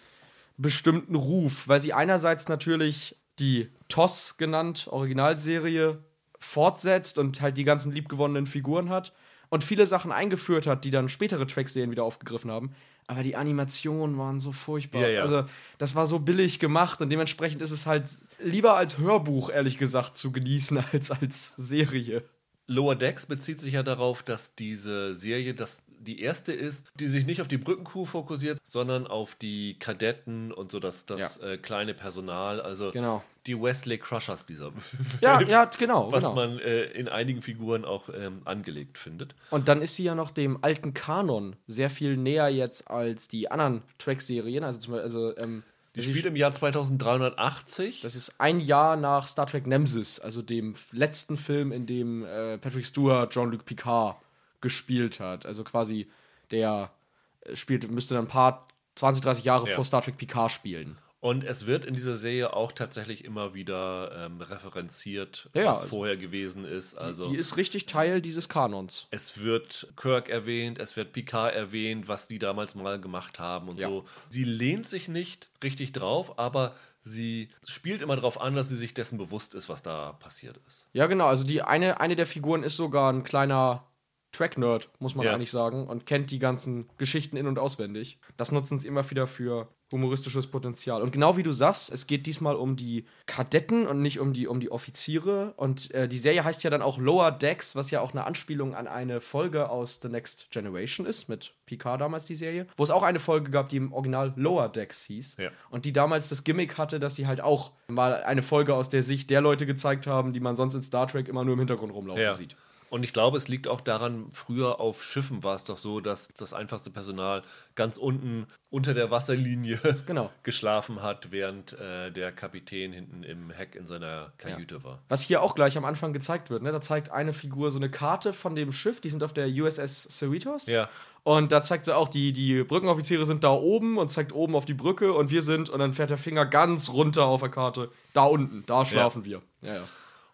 bestimmten Ruf, weil sie einerseits natürlich die TOS genannt, Originalserie, fortsetzt und halt die ganzen liebgewonnenen Figuren hat und viele Sachen eingeführt hat, die dann spätere Track-Serien wieder aufgegriffen haben. Aber die Animationen waren so furchtbar. Ja, ja. Also, das war so billig gemacht und dementsprechend ist es halt lieber als Hörbuch, ehrlich gesagt, zu genießen als als Serie. Lower Decks bezieht sich ja darauf, dass diese Serie das die erste ist, die sich nicht auf die Brückencrew fokussiert, sondern auf die Kadetten und so das, das äh, kleine Personal, also Genau. die Wesley Crushers dieser Ja, Welt, ja, genau. was genau. man äh, in einigen Figuren auch ähm, angelegt findet. Und dann ist sie ja noch dem alten Kanon sehr viel näher jetzt als die anderen Track-Serien. Also, zum Beispiel, also ähm, Die spielt im Jahr 2380. Das ist ein Jahr nach Star Trek Nemesis, also dem letzten Film, in dem äh, Patrick Stewart Jean-Luc Picard gespielt hat. Also quasi der äh, spielt, müsste dann ein paar 20, 30 Jahre Ja. vor Star Trek Picard spielen. Und es wird in dieser Serie auch tatsächlich immer wieder ähm, referenziert, Ja, was also vorher gewesen ist. Also die ist richtig Teil dieses Kanons. es wird Kirk erwähnt, es wird Picard erwähnt, was die damals mal gemacht haben und Ja. so. Sie lehnt sich nicht richtig drauf, aber sie spielt immer darauf an, dass sie sich dessen bewusst ist, was da passiert ist. Ja, genau. Also die eine, eine der Figuren ist sogar ein kleiner Track-Nerd, muss man Ja. eigentlich sagen, und kennt die ganzen Geschichten in- und auswendig. Das nutzen sie immer wieder für humoristisches Potenzial. Und genau wie du sagst, es geht diesmal um die Kadetten und nicht um die, um die Offiziere. Und äh, die Serie heißt ja dann auch Lower Decks, was ja auch eine Anspielung an eine Folge aus The Next Generation ist, mit Picard damals die Serie, wo es auch eine Folge gab, die im Original Lower Decks hieß. Ja. Und die damals das Gimmick hatte, dass sie halt auch mal eine Folge aus der Sicht der Leute gezeigt haben, die man sonst in Star Trek immer nur im Hintergrund rumlaufen sieht. Und ich glaube, es liegt auch daran, früher auf Schiffen war es doch so, dass das einfachste Personal ganz unten unter der Wasserlinie Genau. geschlafen hat, während äh, der Kapitän hinten im Heck in seiner Kajüte war. Was hier auch gleich am Anfang gezeigt wird, ne? Da zeigt eine Figur so eine Karte von dem Schiff, die sind auf der USS Cerritos. Ja. Und da zeigt sie auch, die, die Brückenoffiziere sind da oben und zeigt oben auf die Brücke und wir sind, und dann fährt der Finger ganz runter auf der Karte. Da unten, da schlafen wir. Ja, ja.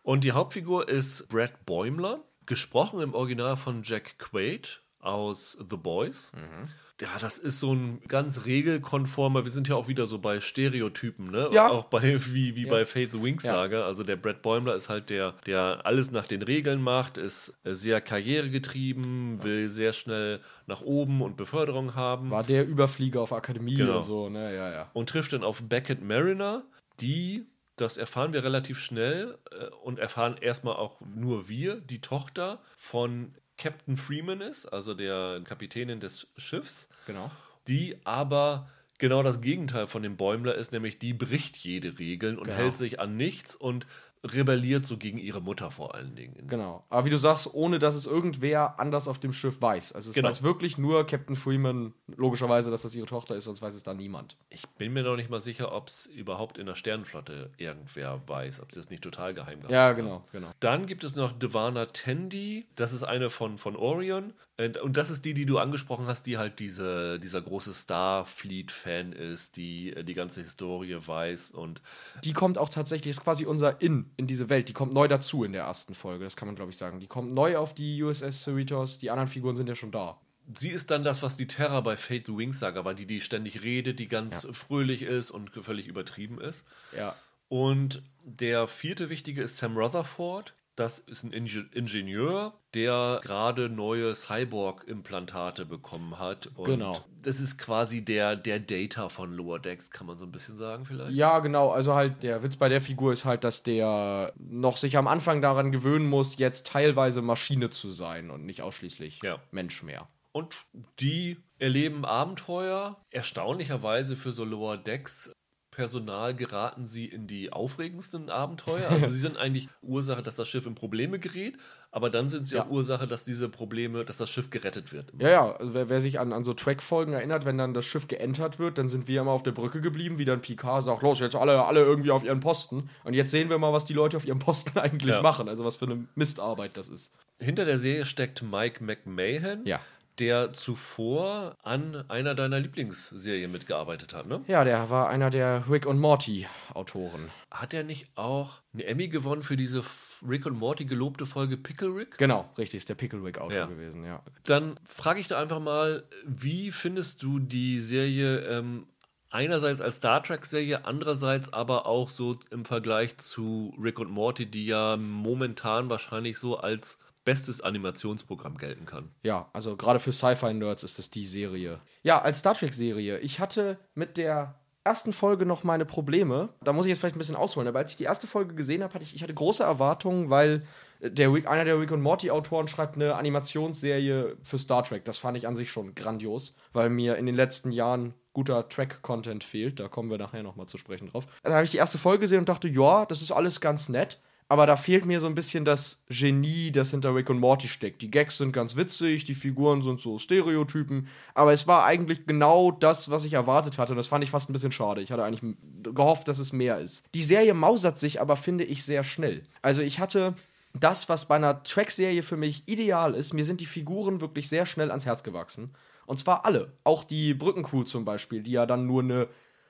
Und die Hauptfigur ist Brad Bäumler, gesprochen im Original von Jack Quaid aus The Boys. Mhm. Ja, das ist so ein ganz regelkonformer, wir sind ja auch wieder so bei Stereotypen, ne? Ja. Auch bei, wie, wie Ja. bei Faith the Wings Ja. Saga. Also der Brad Bäumler ist halt der, der alles nach den Regeln macht, ist sehr karrieregetrieben, will sehr schnell nach oben und Beförderung haben. War der Überflieger auf Akademie Genau. und so, ne? Ja, ja. und trifft dann auf Beckett Mariner, die, das erfahren wir relativ schnell äh, und erfahren erstmal auch nur wir, die Tochter von Captain Freeman ist, also der Kapitänin des Schiffs, Genau. die aber genau das Gegenteil von dem Bäumler ist, nämlich die bricht jede Regel und Genau. hält sich an nichts und rebelliert so gegen ihre Mutter vor allen Dingen. Genau. Aber wie du sagst, ohne dass es irgendwer anders auf dem Schiff weiß. Also es Genau. weiß wirklich nur Captain Freeman, logischerweise, dass das ihre Tochter ist, sonst weiß es da niemand. Ich bin mir noch nicht mal sicher, ob es überhaupt in der Sternenflotte irgendwer weiß, ob sie das nicht total geheim gehalten Ja, haben. genau, genau. Dann gibt es noch Devana Tandy, das ist eine von, von Orion. Und, und das ist die, die du angesprochen hast, die halt diese, dieser große Starfleet-Fan ist, die äh, die ganze Historie weiß. Und Die kommt auch tatsächlich, ist quasi unser In in diese Welt. Die kommt neu dazu in der ersten Folge, das kann man, glaube ich, sagen. Die kommt neu auf die USS Cerritos, die anderen Figuren sind ja schon da. sie ist dann das, was die Terra bei Fate the Wings Saga war, die, die ständig redet, die ganz fröhlich ist und völlig übertrieben ist. Ja. Und der vierte wichtige ist Sam Rutherford. Das ist ein Inge Ingenieur, der gerade neue Cyborg-Implantate bekommen hat. Und Genau. Das ist quasi der, der Data von Lower Decks, kann man so ein bisschen sagen vielleicht. Ja, genau. Also halt, der Witz bei der Figur ist halt, dass der noch sich am Anfang daran gewöhnen muss, jetzt teilweise Maschine zu sein und nicht ausschließlich Ja. Mensch mehr. Und die erleben Abenteuer. Erstaunlicherweise für so Lower Decks Personal geraten sie in die aufregendsten Abenteuer. Also sie sind eigentlich Ursache, dass das Schiff in Probleme gerät, aber dann sind sie Ja. auch Ursache, dass diese Probleme, dass das Schiff gerettet wird. Ja, ja, also wer, wer sich an, an so Track-Folgen erinnert, wenn dann das Schiff geentert wird, dann sind wir immer auf der Brücke geblieben, wie dann Picard sagt, los, jetzt alle, alle irgendwie auf ihren Posten. Und jetzt sehen wir mal, was die Leute auf ihrem Posten eigentlich Ja. machen, also was für eine Mistarbeit das ist. Hinter der Serie steckt Mike McMahon, Ja. Der zuvor an einer deiner Lieblingsserien mitgearbeitet hat. Ne? Ja, der war einer der Rick und Morty-Autoren. Hat er nicht auch einen Emmy gewonnen für diese Rick und Morty gelobte Folge Pickle Rick? Genau, richtig, ist der Pickle Rick-Autor Ja. gewesen, ja. Dann frage ich da einfach mal, wie findest du die Serie ähm, einerseits als Star Trek-Serie, andererseits aber auch so im Vergleich zu Rick und Morty, die ja momentan wahrscheinlich so als bestes Animationsprogramm gelten kann? Ja, also gerade für Sci-Fi-Nerds ist das die Serie. Ja, als Star Trek-Serie. Ich hatte mit der ersten Folge noch meine Probleme. Da muss ich jetzt vielleicht ein bisschen ausholen. Aber als ich die erste Folge gesehen habe, hatte ich, ich hatte große Erwartungen, weil der einer der Rick und Morty-Autoren schreibt eine Animationsserie für Star Trek. Das fand ich an sich schon grandios, weil mir in den letzten Jahren guter Track-Content fehlt. Da kommen wir nachher nochmal zu sprechen drauf. Dann habe ich die erste Folge gesehen und dachte, ja, das ist alles ganz nett. Aber da fehlt mir so ein bisschen das Genie, das hinter Rick und Morty steckt. Die Gags sind ganz witzig, die Figuren sind so Stereotypen, aber es war eigentlich genau das, was ich erwartet hatte und das fand ich fast ein bisschen schade. Ich hatte eigentlich gehofft, dass es mehr ist. Die Serie mausert sich aber, finde ich, sehr schnell. Also ich hatte das, was bei einer Track-Serie für mich ideal ist. Mir sind die Figuren wirklich sehr schnell ans Herz gewachsen. Und zwar alle. Auch die Brückencrew zum Beispiel, die ja dann nur eine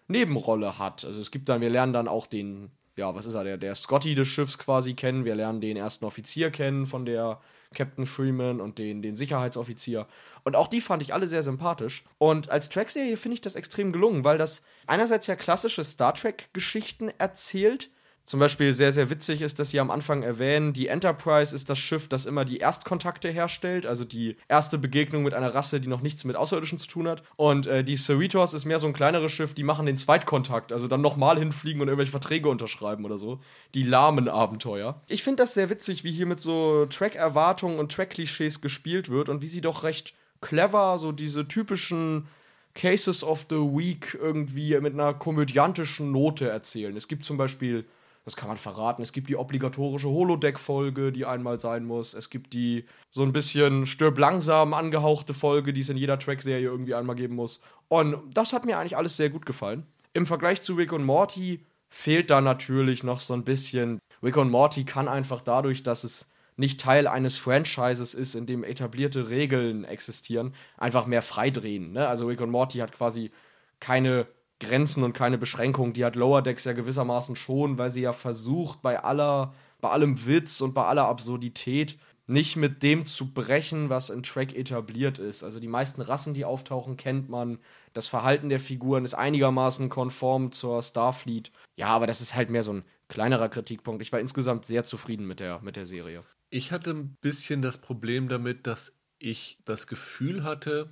Nebenrolle hat. Also es gibt dann, wir lernen dann auch den, ja, was ist er, der, der Scotty des Schiffs quasi kennen. Wir lernen den ersten Offizier kennen von der Captain Freeman und den, den Sicherheitsoffizier. Und auch die fand ich alle sehr sympathisch. Und als Track-Serie finde ich das extrem gelungen, weil das einerseits ja klassische Star Trek-Geschichten erzählt, zum Beispiel sehr, sehr witzig ist, dass sie am Anfang erwähnen, die Enterprise ist das Schiff, das immer die Erstkontakte herstellt, also die erste Begegnung mit einer Rasse, die noch nichts mit Außerirdischen zu tun hat. Und äh, die Cerritos ist mehr so ein kleineres Schiff, die machen den Zweitkontakt, also dann nochmal hinfliegen und irgendwelche Verträge unterschreiben oder so. Die lahmen Abenteuer. Ich finde das sehr witzig, wie hier mit so Track-Erwartungen und Track-Klischees gespielt wird und wie sie doch recht clever so diese typischen Cases of the Week irgendwie mit einer komödiantischen Note erzählen. Es gibt zum Beispiel das kann man verraten. Es gibt die obligatorische Holodeck-Folge, die einmal sein muss. Es gibt die so ein bisschen stirb langsam angehauchte Folge, die es in jeder Track-Serie irgendwie einmal geben muss. Und das hat mir eigentlich alles sehr gut gefallen. Im Vergleich zu Rick und Morty fehlt da natürlich noch so ein bisschen. Rick und Morty kann einfach dadurch, dass es nicht Teil eines Franchises ist, in dem etablierte Regeln existieren, einfach mehr freidrehen. Ne? Also Rick und Morty hat quasi keine Grenzen und keine Beschränkungen. Die hat Lower Decks ja gewissermaßen schon, weil sie ja versucht, bei aller, bei allem Witz und bei aller Absurdität nicht mit dem zu brechen, was in Track etabliert ist. Also die meisten Rassen, die auftauchen, kennt man. Das Verhalten der Figuren ist einigermaßen konform zur Starfleet. Ja, aber das ist halt mehr so ein kleinerer Kritikpunkt. Ich war insgesamt sehr zufrieden mit der, mit der Serie. Ich hatte ein bisschen das Problem damit, dass ich das Gefühl hatte,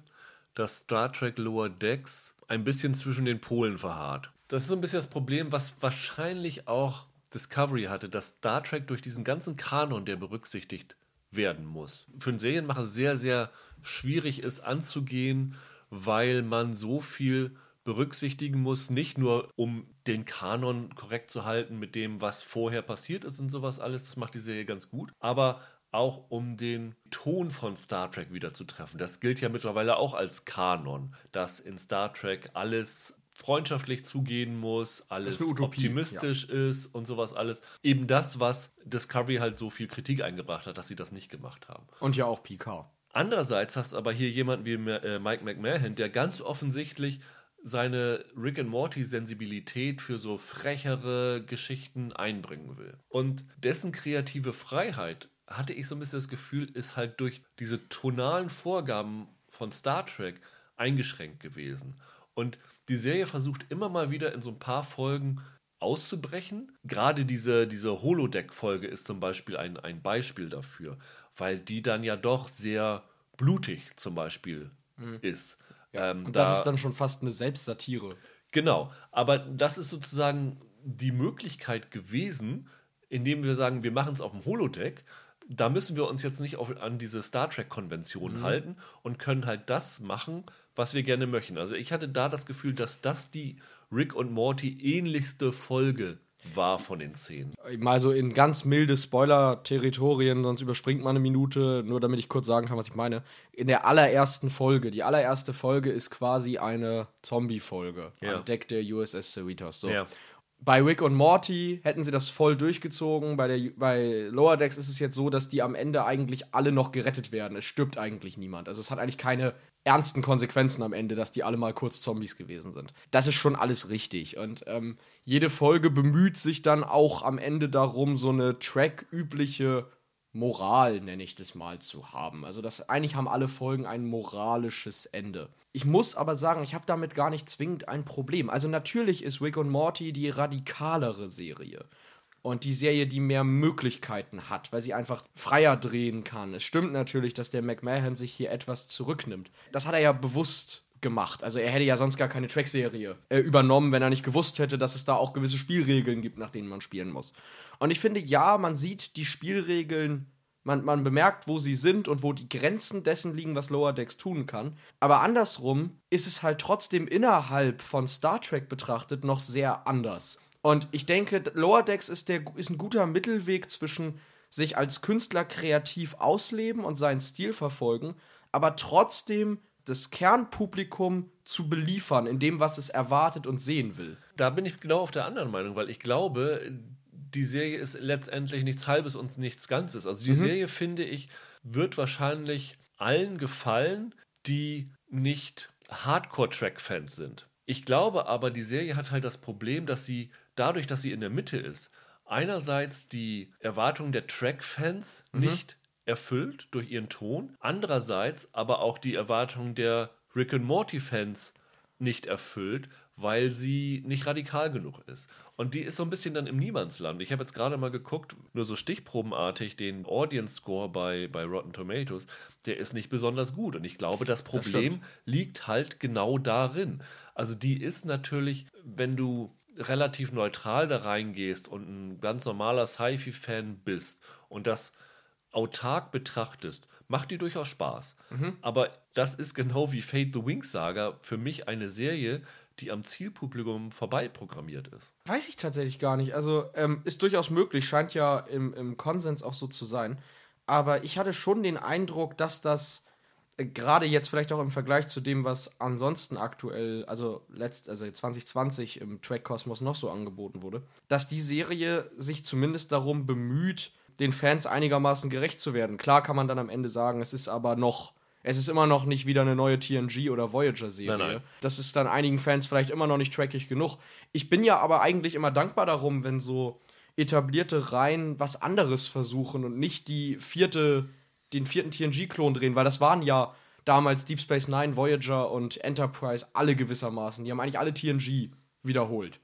dass Star Trek Lower Decks ein bisschen zwischen den Polen verharrt. Das ist so ein bisschen das Problem, was wahrscheinlich auch Discovery hatte, dass Star Trek durch diesen ganzen Kanon, der berücksichtigt werden muss, für einen Serienmacher sehr, sehr schwierig ist anzugehen, weil man so viel berücksichtigen muss, nicht nur um den Kanon korrekt zu halten mit dem, was vorher passiert ist und sowas alles, das macht die Serie ganz gut, aber auch um den Ton von Star Trek wieder zu treffen. Das gilt ja mittlerweile auch als Kanon, dass in Star Trek alles freundschaftlich zugehen muss, alles optimistisch ja. ist und sowas alles. Eben das, was Discovery halt so viel Kritik eingebracht hat, dass sie das nicht gemacht haben. Und ja auch Picard. Andererseits hast du aber hier jemanden wie äh, Mike McMahon, der ganz offensichtlich seine Rick and Morty Sensibilität für so frechere Geschichten einbringen will. Und dessen kreative Freiheit hatte ich so ein bisschen das Gefühl, ist halt durch diese tonalen Vorgaben von Star Trek eingeschränkt gewesen. Und die Serie versucht immer mal wieder in so ein paar Folgen auszubrechen. Gerade diese, diese Holodeck-Folge ist zum Beispiel ein, ein Beispiel dafür, weil die dann ja doch sehr blutig zum Beispiel mhm. ist. Ja, ähm, und das da, ist dann schon fast eine Selbstsatire. Genau, aber das ist sozusagen die Möglichkeit gewesen, indem wir sagen, wir machen es auf dem Holodeck da müssen wir uns jetzt nicht auf, an diese Star Trek-Konventionen mhm. halten und können halt das machen, was wir gerne möchten. Also ich hatte da das Gefühl, dass das die Rick und Morty ähnlichste Folge war von den Szenen. Mal so in ganz milde Spoiler-Territorien, sonst überspringt man eine Minute, nur damit ich kurz sagen kann, was ich meine. In der allerersten Folge, die allererste Folge ist quasi eine Zombie-Folge ja. am Deck der USS Cerritos. So. Ja bei Rick und Morty hätten sie das voll durchgezogen. Bei, der, bei Lower Decks ist es jetzt so, dass die am Ende eigentlich alle noch gerettet werden. Es stirbt eigentlich niemand. Also es hat eigentlich keine ernsten Konsequenzen am Ende, dass die alle mal kurz Zombies gewesen sind. Das ist schon alles richtig. Und ähm, jede Folge bemüht sich dann auch am Ende darum, so eine Track-übliche Moral, nenne ich das mal, zu haben. Also das eigentlich haben alle Folgen ein moralisches Ende. Ich muss aber sagen, ich habe damit gar nicht zwingend ein Problem. Also natürlich ist Rick und Morty die radikalere Serie. Und die Serie, die mehr Möglichkeiten hat, weil sie einfach freier drehen kann. Es stimmt natürlich, dass der McMahon sich hier etwas zurücknimmt. Das hat er ja bewusst gemacht. Also er hätte ja sonst gar keine Track-Serie äh, übernommen, wenn er nicht gewusst hätte, dass es da auch gewisse Spielregeln gibt, nach denen man spielen muss. Und ich finde, ja, man sieht die Spielregeln, man, man bemerkt, wo sie sind und wo die Grenzen dessen liegen, was Lower Decks tun kann. Aber andersrum ist es halt trotzdem innerhalb von Star Trek betrachtet noch sehr anders. Und ich denke, Lower Decks ist, der, ist ein guter Mittelweg zwischen sich als Künstler kreativ ausleben und seinen Stil verfolgen, aber trotzdem das Kernpublikum zu beliefern in dem, was es erwartet und sehen will. Da bin ich genau auf der anderen Meinung, weil ich glaube, die Serie ist letztendlich nichts Halbes und nichts Ganzes. Also die mhm. Serie, finde ich, wird wahrscheinlich allen gefallen, die nicht Hardcore-Track-Fans sind. Ich glaube aber, die Serie hat halt das Problem, dass sie dadurch, dass sie in der Mitte ist, einerseits die Erwartungen der Track-Fans Mhm. nicht erfüllt durch ihren Ton, andererseits aber auch die Erwartungen der Rick and Morty-Fans nicht erfüllt, weil sie nicht radikal genug ist. Und die ist so ein bisschen dann im Niemandsland. Ich habe jetzt gerade mal geguckt, nur so stichprobenartig, den Audience Score bei, bei Rotten Tomatoes, der ist nicht besonders gut. Und ich glaube, das Problem stimmt. liegt halt genau darin. Also die ist natürlich, wenn du relativ neutral da reingehst und ein ganz normaler Sci-Fi-Fan bist und das autark betrachtest, macht die durchaus Spaß. Aber das ist genau wie Fate the Wings Saga für mich eine Serie, die am Zielpublikum vorbei programmiert ist. Weiß ich tatsächlich gar nicht. Also ähm, ist durchaus möglich, scheint ja im, im Konsens auch so zu sein. Aber ich hatte schon den Eindruck, dass das äh, gerade jetzt vielleicht auch im Vergleich zu dem, was ansonsten aktuell, also letzt, also 2020 im Track-Kosmos noch so angeboten wurde, dass die Serie sich zumindest darum bemüht, den Fans einigermaßen gerecht zu werden. Klar kann man dann am Ende sagen, es ist aber noch, es ist immer noch nicht wieder eine neue TNG oder Voyager-Serie. Das ist dann einigen Fans vielleicht immer noch nicht trackig genug. Ich bin ja aber eigentlich immer dankbar darum, wenn so etablierte Reihen was anderes versuchen und nicht die vierte, den vierten TNG-Klon drehen, weil das waren ja damals Deep Space Nine, Voyager und Enterprise alle gewissermaßen. Die haben eigentlich alle TNG wiederholt.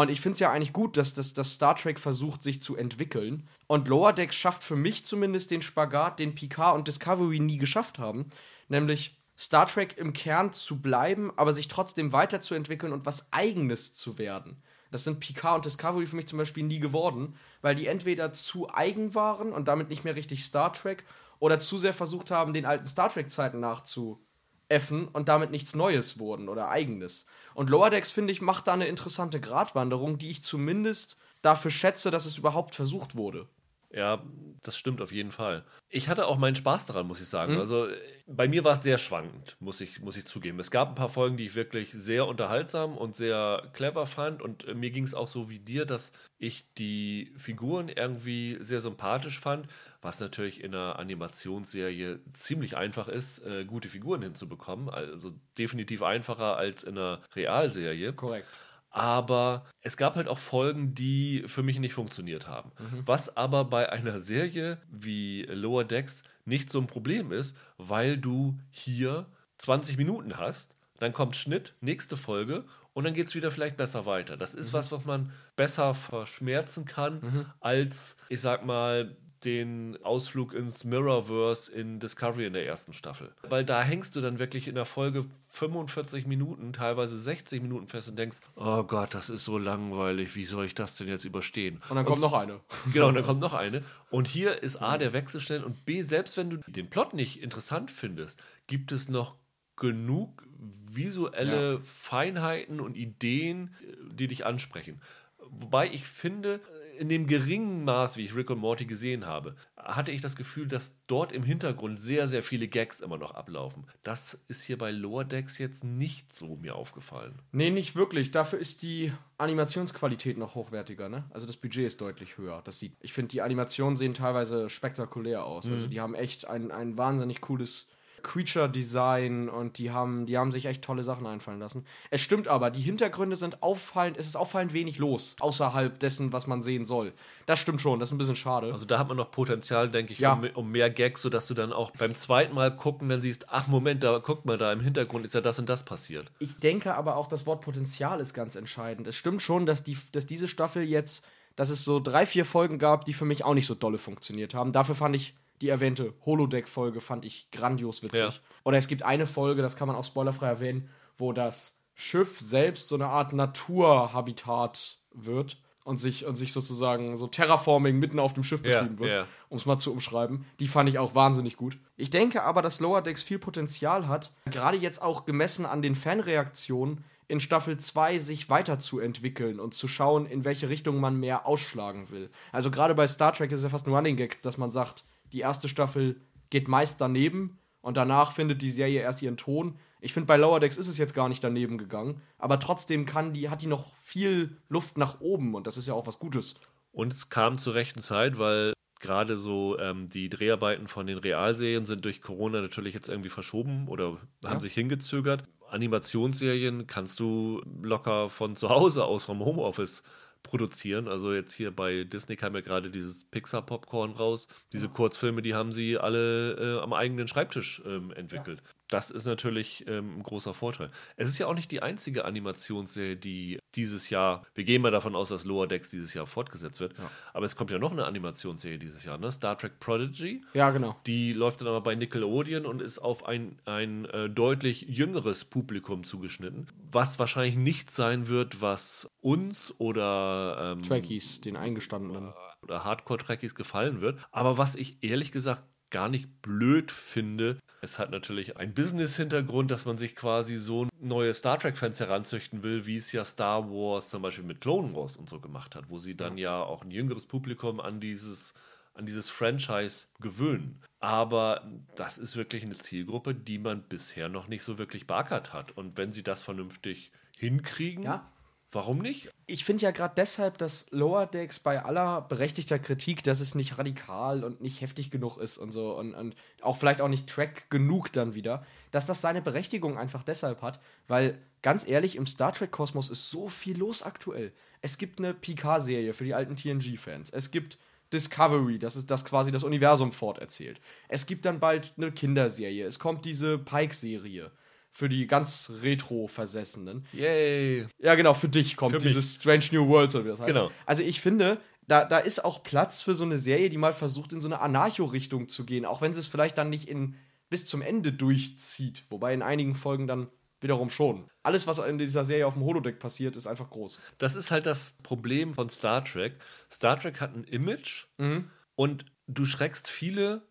Und ich finde es ja eigentlich gut, dass, dass, dass Star Trek versucht, sich zu entwickeln. Und Lower Decks schafft für mich zumindest den Spagat, den Picard und Discovery nie geschafft haben. Nämlich Star Trek im Kern zu bleiben, aber sich trotzdem weiterzuentwickeln und was Eigenes zu werden. Das sind Picard und Discovery für mich zum Beispiel nie geworden, weil die entweder zu eigen waren und damit nicht mehr richtig Star Trek oder zu sehr versucht haben, den alten Star Trek-Zeiten nachzu effen und damit nichts Neues wurden oder eigenes. Und Lower Decks, finde ich, macht da eine interessante Gratwanderung, die ich zumindest dafür schätze, dass es überhaupt versucht wurde. Ja, das stimmt auf jeden Fall. Ich hatte auch meinen Spaß daran, muss ich sagen. Also äh, bei mir war es sehr schwankend, muss ich, muss ich zugeben. Es gab ein paar Folgen, die ich wirklich sehr unterhaltsam und sehr clever fand. Und äh, mir ging es auch so wie dir, dass ich die Figuren irgendwie sehr sympathisch fand, was natürlich in einer Animationsserie ziemlich einfach ist, äh, gute Figuren hinzubekommen. Also definitiv einfacher als in einer Realserie. Korrekt. Aber es gab halt auch Folgen, die für mich nicht funktioniert haben. Was aber bei einer Serie wie Lower Decks nicht so ein Problem ist, weil du hier 20 Minuten hast, dann kommt Schnitt, nächste Folge und dann geht es wieder vielleicht besser weiter. Das ist was, was man besser verschmerzen kann, als, ich sag mal, den Ausflug ins Mirrorverse in Discovery in der ersten Staffel. Weil da hängst du dann wirklich in der Folge 45 Minuten, teilweise 60 Minuten fest und denkst, oh Gott, das ist so langweilig, wie soll ich das denn jetzt überstehen? Und dann kommt noch eine. Genau, und dann kommt noch eine. Und hier ist A, der Wechsel schnell und B, selbst wenn du den Plot nicht interessant findest, gibt es noch genug visuelle Feinheiten und Ideen, die dich ansprechen. Wobei ich finde, in dem geringen Maß, wie ich Rick und Morty gesehen habe, hatte ich das Gefühl, dass dort im Hintergrund sehr, sehr viele Gags immer noch ablaufen. Das ist hier bei Lower Decks jetzt nicht so mir aufgefallen. Nee, nicht wirklich. Dafür ist die Animationsqualität noch hochwertiger, ne? Also das Budget ist deutlich höher. Das sieht. Ich finde, die Animationen sehen teilweise spektakulär aus. Also die haben echt ein, ein wahnsinnig cooles Creature-Design und die haben, die haben sich echt tolle Sachen einfallen lassen. Es stimmt aber, die Hintergründe sind auffallend, es ist auffallend wenig los, außerhalb dessen, was man sehen soll. Das stimmt schon, das ist ein bisschen schade. Also da hat man noch Potenzial, denke ich, Ja. um, um mehr Gags, sodass du dann auch beim zweiten Mal gucken dann siehst, ach Moment, da guck mal, da im Hintergrund ist ja das und das passiert. Ich denke aber auch, das Wort Potenzial ist ganz entscheidend. Es stimmt schon, dass, die, dass diese Staffel jetzt, dass es so drei, vier Folgen gab, die für mich auch nicht so dolle funktioniert haben. Dafür fand ich die erwähnte Holodeck-Folge fand ich grandios witzig. Ja. Oder es gibt eine Folge, das kann man auch spoilerfrei erwähnen, wo das Schiff selbst so eine Art Naturhabitat wird und sich, und sich sozusagen so Terraforming mitten auf dem Schiff betrieben wird, ja. um es mal zu umschreiben. Die fand ich auch wahnsinnig gut. Ich denke aber, dass Lower Decks viel Potenzial hat, gerade jetzt auch gemessen an den Fanreaktionen in Staffel 2 sich weiterzuentwickeln und zu schauen, in welche Richtung man mehr ausschlagen will. Also gerade bei Star Trek ist es ja fast ein Running Gag, dass man sagt, die erste Staffel geht meist daneben und danach findet die Serie erst ihren Ton. Ich finde, bei Lower Decks ist es jetzt gar nicht daneben gegangen, aber trotzdem kann die, hat die noch viel Luft nach oben und das ist ja auch was Gutes. Und es kam zur rechten Zeit, weil gerade so ähm, die Dreharbeiten von den Realserien sind durch Corona natürlich jetzt irgendwie verschoben oder haben Ja. sich hingezögert. Animationsserien kannst du locker von zu Hause aus vom Homeoffice produzieren. Also jetzt hier bei Disney kam ja gerade dieses Pixar Popcorn raus. Diese Kurzfilme, die haben sie alle äh, am eigenen Schreibtisch ähm, entwickelt. Ja. Das ist natürlich ähm, ein großer Vorteil. Es ist ja auch nicht die einzige Animationsserie, die dieses Jahr, wir gehen mal davon aus, dass Lower Decks dieses Jahr fortgesetzt wird, ja. aber es kommt ja noch eine Animationsserie dieses Jahr, ne? Star Trek Prodigy. Ja, genau. Die läuft dann aber bei Nickelodeon und ist auf ein, ein äh, deutlich jüngeres Publikum zugeschnitten, was wahrscheinlich nicht sein wird, was uns oder ähm, Trekkies, den Eingestandenen. Oder Hardcore-Trekkies gefallen wird. Aber was ich ehrlich gesagt gar nicht blöd finde. Es hat natürlich einen Business-Hintergrund, dass man sich quasi so neue Star Trek-Fans heranzüchten will, wie es ja Star Wars zum Beispiel mit Clone Wars und so gemacht hat, wo sie dann ja, auch ein jüngeres Publikum an dieses an dieses Franchise gewöhnen. Aber das ist wirklich eine Zielgruppe, die man bisher noch nicht so wirklich beackert hat. Und wenn sie das vernünftig hinkriegen, ja. Warum nicht? Ich finde ja gerade deshalb, dass Lower Decks bei aller berechtigter Kritik, dass es nicht radikal und nicht heftig genug ist und so und, und auch vielleicht auch nicht Track genug dann wieder, dass das seine Berechtigung einfach deshalb hat, weil ganz ehrlich, im Star Trek-Kosmos ist so viel los aktuell. Es gibt eine Picard-Serie für die alten TNG-Fans. Es gibt Discovery, das ist das quasi das Universum forterzählt. Es gibt dann bald eine Kinderserie. Es kommt diese Pike-Serie für die ganz Retro-Versessenen. Yay! Ja, genau, für dich kommt für dieses Strange New Worlds oder wie das heißt. Genau. Also ich finde, da, da ist auch Platz für so eine Serie, die mal versucht, in so eine Anarcho-Richtung zu gehen, auch wenn sie es vielleicht dann nicht in, bis zum Ende durchzieht. Wobei in einigen Folgen dann wiederum schon. Alles, was in dieser Serie auf dem Holodeck passiert, ist einfach groß. Das ist halt das Problem von Star Trek. Star Trek hat ein Image mhm. und du schreckst viele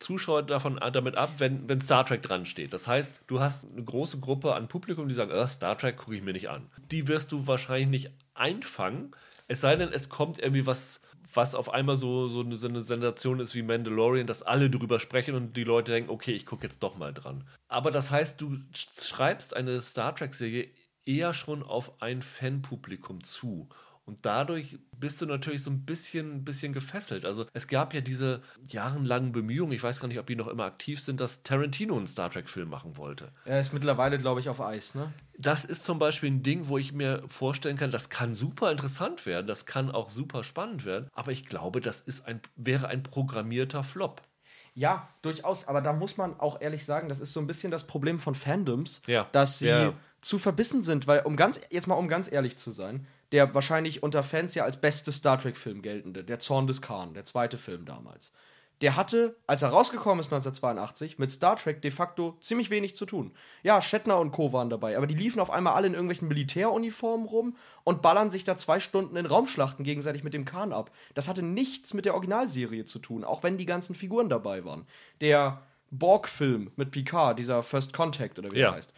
Zuschauer davon, äh, damit ab, wenn, wenn Star Trek dran steht. Das heißt, du hast eine große Gruppe an Publikum, die sagen, oh, Star Trek gucke ich mir nicht an. Die wirst du wahrscheinlich nicht einfangen, es sei denn, es kommt irgendwie was, was auf einmal so, so eine, Sensation ist wie Mandalorian, dass alle drüber sprechen und die Leute denken, okay, ich gucke jetzt doch mal dran. Aber das heißt, du schreibst eine Star Trek-Serie eher schon auf ein Fanpublikum zu. Und dadurch bist du natürlich so ein bisschen, bisschen gefesselt. Also es gab ja diese jahrelangen Bemühungen, ich weiß gar nicht, ob die noch immer aktiv sind, dass Tarantino einen Star Trek-Film machen wollte. Er ist mittlerweile, glaube ich, auf Eis, ne? Das ist zum Beispiel ein Ding, wo ich mir vorstellen kann, das kann super interessant werden, das kann auch super spannend werden, aber ich glaube, das ist ein, wäre ein programmierter Flop. Ja, durchaus, aber da muss man auch ehrlich sagen, das ist so ein bisschen das Problem von Fandoms, ja. dass sie ja. zu verbissen sind, weil um ganz jetzt mal um ganz ehrlich zu sein, der wahrscheinlich unter Fans ja als beste Star Trek-Film geltende, der Zorn des Khan, der zweite Film damals. Der hatte, als er rausgekommen ist 1982, mit Star Trek de facto ziemlich wenig zu tun. Ja, Shatner und Co. waren dabei, aber die liefen auf einmal alle in irgendwelchen Militäruniformen rum und ballern sich da zwei Stunden in Raumschlachten gegenseitig mit dem Khan ab. Das hatte nichts mit der Originalserie zu tun, auch wenn die ganzen Figuren dabei waren. Der Borg-Film mit Picard, dieser First Contact oder wie ja. er heißt,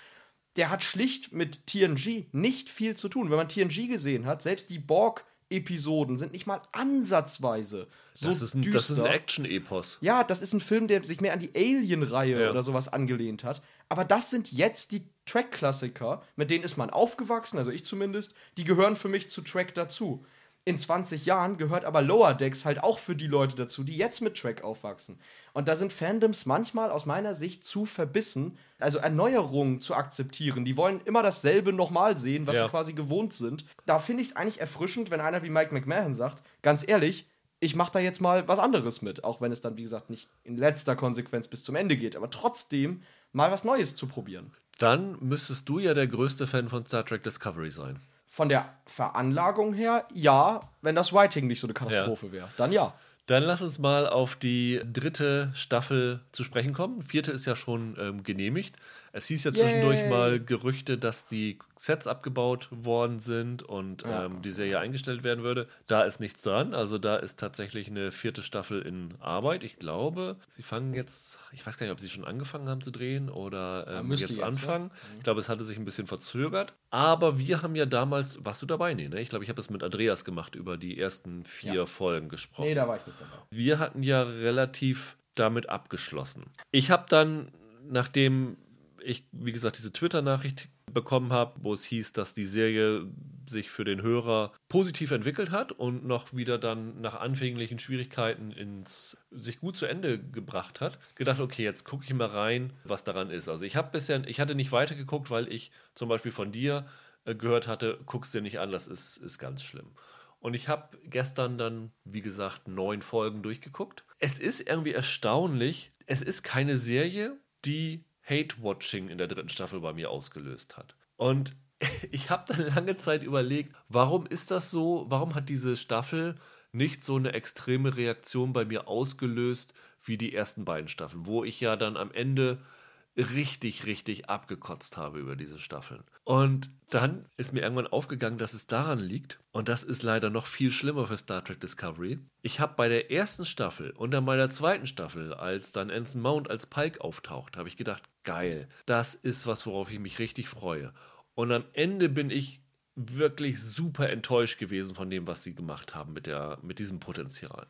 der hat schlicht mit TNG nicht viel zu tun. Wenn man TNG gesehen hat, selbst die Borg-Episoden sind nicht mal ansatzweise so das ist ein, düster. Das ist ein Action-Epos. Ja, das ist ein Film, der sich mehr an die Alien-Reihe ja. oder sowas angelehnt hat. Aber das sind jetzt die Track-Klassiker, mit denen ist man aufgewachsen, also ich zumindest. Die gehören für mich zu Track dazu in 20 Jahren gehört aber Lower Decks halt auch für die Leute dazu, die jetzt mit Track aufwachsen. Und da sind Fandoms manchmal aus meiner Sicht zu verbissen, also Erneuerungen zu akzeptieren. Die wollen immer dasselbe nochmal sehen, was ja. sie quasi gewohnt sind. Da finde ich es eigentlich erfrischend, wenn einer wie Mike McMahon sagt, ganz ehrlich, ich mache da jetzt mal was anderes mit, auch wenn es dann, wie gesagt, nicht in letzter Konsequenz bis zum Ende geht, aber trotzdem mal was Neues zu probieren. Dann müsstest du ja der größte Fan von Star Trek Discovery sein von der Veranlagung her, ja, wenn das Writing nicht so eine Katastrophe ja. wäre. Dann ja. Dann lass uns mal auf die dritte Staffel zu sprechen kommen. Vierte ist ja schon ähm, genehmigt. Es hieß ja zwischendurch Yay. mal Gerüchte, dass die Sets abgebaut worden sind und ja. ähm, die Serie eingestellt werden würde. Da ist nichts dran. Also da ist tatsächlich eine vierte Staffel in Arbeit. Ich glaube, sie fangen jetzt, ich weiß gar nicht, ob sie schon angefangen haben zu drehen oder ähm, jetzt, jetzt, anfangen. Ja. Mhm. Ich glaube, es hatte sich ein bisschen verzögert. Aber wir haben ja damals, warst du dabei? Nee, ne? Ich glaube, ich habe es mit Andreas gemacht, über die ersten vier. Folgen gesprochen. Nee, da war ich nicht dabei. Wir hatten ja relativ damit abgeschlossen. Ich habe dann, nachdem ich, wie gesagt, diese Twitter-Nachricht bekommen habe, wo es hieß, dass die Serie sich für den Hörer positiv entwickelt hat und noch wieder dann nach anfänglichen Schwierigkeiten ins sich gut zu Ende gebracht hat, gedacht, okay, jetzt gucke ich mal rein, was daran ist. Also ich habe bisher, ich hatte nicht weitergeguckt, weil ich zum Beispiel von dir äh, gehört hatte, guckst dir nicht an, das ist, ist ganz schlimm. Und ich habe gestern dann, wie gesagt, neun Folgen durchgeguckt. Es ist irgendwie erstaunlich, es ist keine Serie, die Hate-Watching in der dritten Staffel bei mir ausgelöst hat. Und ich habe dann lange Zeit überlegt, warum ist das so? Warum hat diese Staffel nicht so eine extreme Reaktion bei mir ausgelöst wie die ersten beiden Staffeln, wo ich ja dann am Ende richtig, richtig abgekotzt habe über diese Staffeln. Und dann ist mir irgendwann aufgegangen, dass es daran liegt, und das ist leider noch viel schlimmer für Star Trek Discovery. Ich habe bei der ersten Staffel und dann bei der zweiten Staffel, als dann Anson Mount als Pike auftaucht, habe ich gedacht, geil, das ist was, worauf ich mich richtig freue. Und am Ende bin ich wirklich super enttäuscht gewesen von dem, was sie gemacht haben mit, der, mit diesem Potenzial.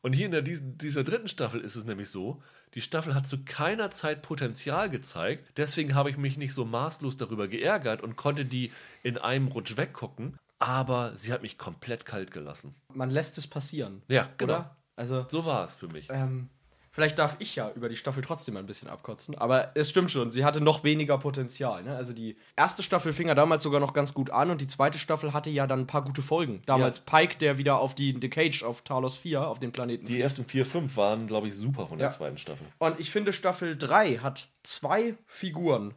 Und hier in der, diesen, dieser dritten Staffel ist es nämlich so, die Staffel hat zu keiner Zeit Potenzial gezeigt. Deswegen habe ich mich nicht so maßlos darüber geärgert und konnte die in einem Rutsch weggucken. Aber sie hat mich komplett kalt gelassen. Man lässt es passieren. Ja, genau. Oder? Also, So war es für mich. ähm, vielleicht darf ich ja über die Staffel trotzdem ein bisschen abkotzen. Aber es stimmt schon, sie hatte noch weniger Potenzial. Ne? Also die erste Staffel fing ja damals sogar noch ganz gut an und die zweite Staffel hatte ja dann ein paar gute Folgen. Damals Pike, der wieder auf die The Cage auf Talos 4, auf den Planeten Die ersten vier, fünf waren, glaube ich, super von der Ja. zweiten Staffel. Und ich finde, Staffel 3 hat zwei Figuren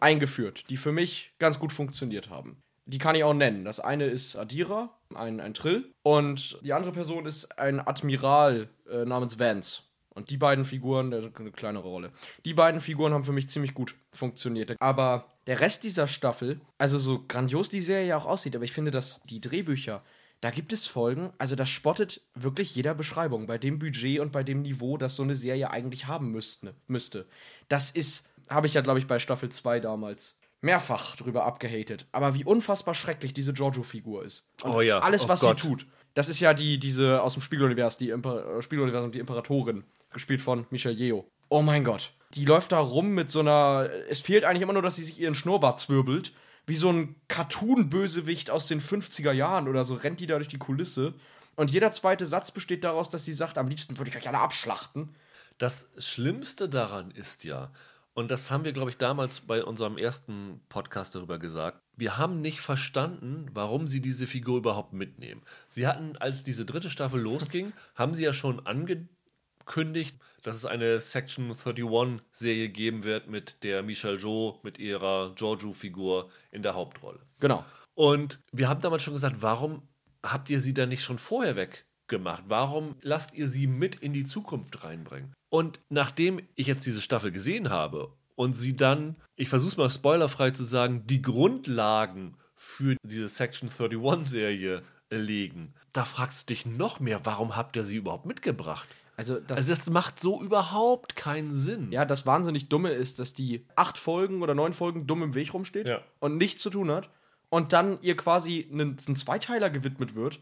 eingeführt, die für mich ganz gut funktioniert haben. Die kann ich auch nennen. Das eine ist Adira, ein, ein Trill. Und die andere Person ist ein Admiral äh, namens Vance. Und die beiden Figuren, eine kleinere Rolle. Die beiden Figuren haben für mich ziemlich gut funktioniert. Aber der Rest dieser Staffel, also so grandios die Serie ja auch aussieht, aber ich finde, dass die Drehbücher, da gibt es Folgen, also das spottet wirklich jeder Beschreibung bei dem Budget und bei dem Niveau, das so eine Serie eigentlich haben müsste. müsste. Das ist, habe ich ja, glaube ich, bei Staffel 2 damals mehrfach drüber abgehatet. Aber wie unfassbar schrecklich diese Giorgio-Figur ist. Und Oh ja, Alles, oh was Gott. sie tut. Das ist ja die, diese aus dem Spiegeluniversum, die Imper äh, Spiegeluniversum, die Imperatorin, gespielt von Michelle Yeoh. Oh mein Gott. Die läuft da rum mit so einer. Es fehlt eigentlich immer nur, dass sie sich ihren Schnurrbart zwirbelt. Wie so ein Cartoon-Bösewicht aus den 50er Jahren oder so rennt die da durch die Kulisse. Und jeder zweite Satz besteht daraus, dass sie sagt: Am liebsten würde ich euch alle abschlachten. Das Schlimmste daran ist ja, und das haben wir, glaube ich, damals bei unserem ersten Podcast darüber gesagt, wir haben nicht verstanden, warum sie diese Figur überhaupt mitnehmen. Sie hatten, als diese dritte Staffel losging, haben sie ja schon angekündigt, dass es eine Section 31-Serie geben wird mit der Michelle Jo, mit ihrer Giorgio-Figur in der Hauptrolle. Genau. Und wir haben damals schon gesagt, warum habt ihr sie dann nicht schon vorher weggemacht? Warum lasst ihr sie mit in die Zukunft reinbringen? Und nachdem ich jetzt diese Staffel gesehen habe und sie dann, ich versuche es mal spoilerfrei zu sagen, die Grundlagen für diese Section 31-Serie legen, da fragst du dich noch mehr, warum habt ihr sie überhaupt mitgebracht? Also, das, Also das macht so überhaupt keinen Sinn. Ja, das wahnsinnig Dumme ist, dass die acht Folgen oder neun Folgen dumm im Weg rumsteht Ja. und nichts zu tun hat und dann ihr quasi einen, einen Zweiteiler gewidmet wird,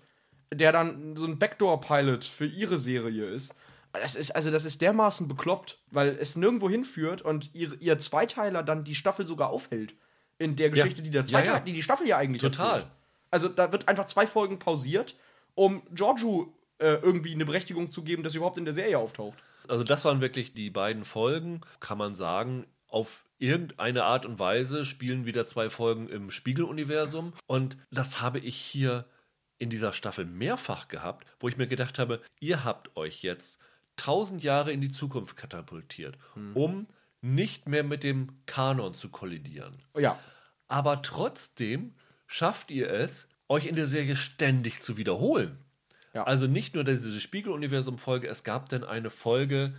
der dann so ein Backdoor-Pilot für ihre Serie ist. Das ist, also das ist dermaßen bekloppt, weil es nirgendwo hinführt und ihr, ihr Zweiteiler dann die Staffel sogar aufhält. In der Geschichte, die, der Zweiteiler, Ja, ja. die die Staffel ja eigentlich Total. erzählt. Also da wird einfach zwei Folgen pausiert, um Giorgio äh, irgendwie eine Berechtigung zu geben, dass sie überhaupt in der Serie auftaucht. Also das waren wirklich die beiden Folgen, kann man sagen, auf irgendeine Art und Weise spielen wieder zwei Folgen im Spiegeluniversum und das habe ich hier in dieser Staffel mehrfach gehabt, wo ich mir gedacht habe, ihr habt euch jetzt tausend Jahre in die Zukunft katapultiert, um nicht mehr mit dem Kanon zu kollidieren. Ja, Aber trotzdem schafft ihr es, euch in der Serie ständig zu wiederholen. Ja. Also nicht nur diese Spiegeluniversum-Folge, es gab dann eine Folge,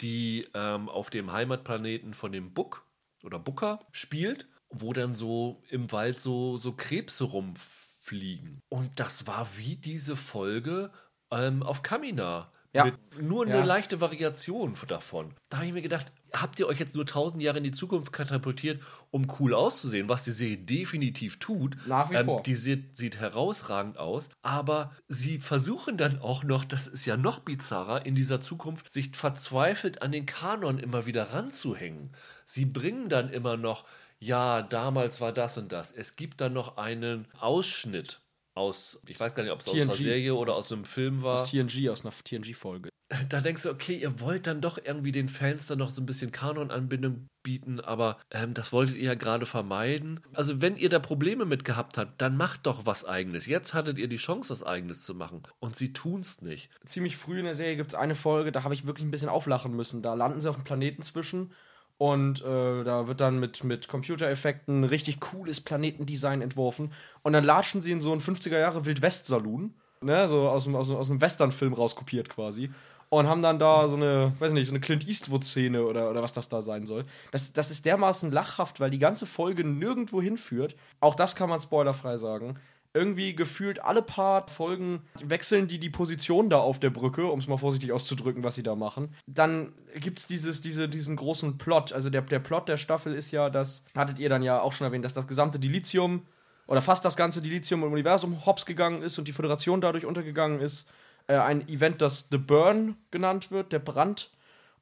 die ähm, auf dem Heimatplaneten von dem Buck oder Booker spielt, wo dann so im Wald so, so Krebse rumfliegen. Und das war wie diese Folge ähm, auf Kamina. Ja. Nur eine Ja. leichte Variation davon. Da habe ich mir gedacht, habt ihr euch jetzt nur tausend Jahre in die Zukunft katapultiert, um cool auszusehen, was die Serie definitiv tut. Nach wie vor. Die sieht, sieht herausragend aus, aber sie versuchen dann auch noch, das ist ja noch bizarrer, in dieser Zukunft sich verzweifelt an den Kanon immer wieder ranzuhängen. Sie bringen dann immer noch ja, damals war das und das. Es gibt dann noch einen Ausschnitt aus, ich weiß gar nicht, ob es aus einer. Serie oder aus einem Film war. Aus TNG, aus einer TNG-Folge. da denkst du, okay, ihr wollt dann doch irgendwie den Fans dann noch so ein bisschen Kanon-Anbindung bieten, aber ähm, das wolltet ihr ja gerade vermeiden. Also wenn ihr da Probleme mit gehabt habt, dann macht doch was Eigenes. Jetzt hattet ihr die Chance, was Eigenes zu machen und sie tun's nicht. Ziemlich früh in der Serie gibt es eine Folge, da habe ich wirklich ein bisschen auflachen müssen. Da landen sie auf dem Planeten zwischen und äh, da wird dann mit, mit Computereffekten richtig cooles Planetendesign entworfen. Und dann latschen sie in so einen 50er Jahre Wildwest-Saloon, ne, so aus, aus, aus einem Western-Film rauskopiert quasi. Und haben dann da so eine, weiß nicht, so eine Clint Eastwood-Szene oder, oder was das da sein soll. Das, das ist dermaßen lachhaft, weil die ganze Folge nirgendwo hinführt. Auch das kann man spoilerfrei sagen. Irgendwie gefühlt alle paar Folgen wechseln die die Position da auf der Brücke, um es mal vorsichtig auszudrücken, was sie da machen. Dann gibt es diese, diesen großen Plot. Also der, der Plot der Staffel ist ja, das hattet ihr dann ja auch schon erwähnt, dass das gesamte Dilithium oder fast das ganze Dilithium im Universum hops gegangen ist und die Föderation dadurch untergegangen ist. Äh, ein Event, das The Burn genannt wird, der Brand.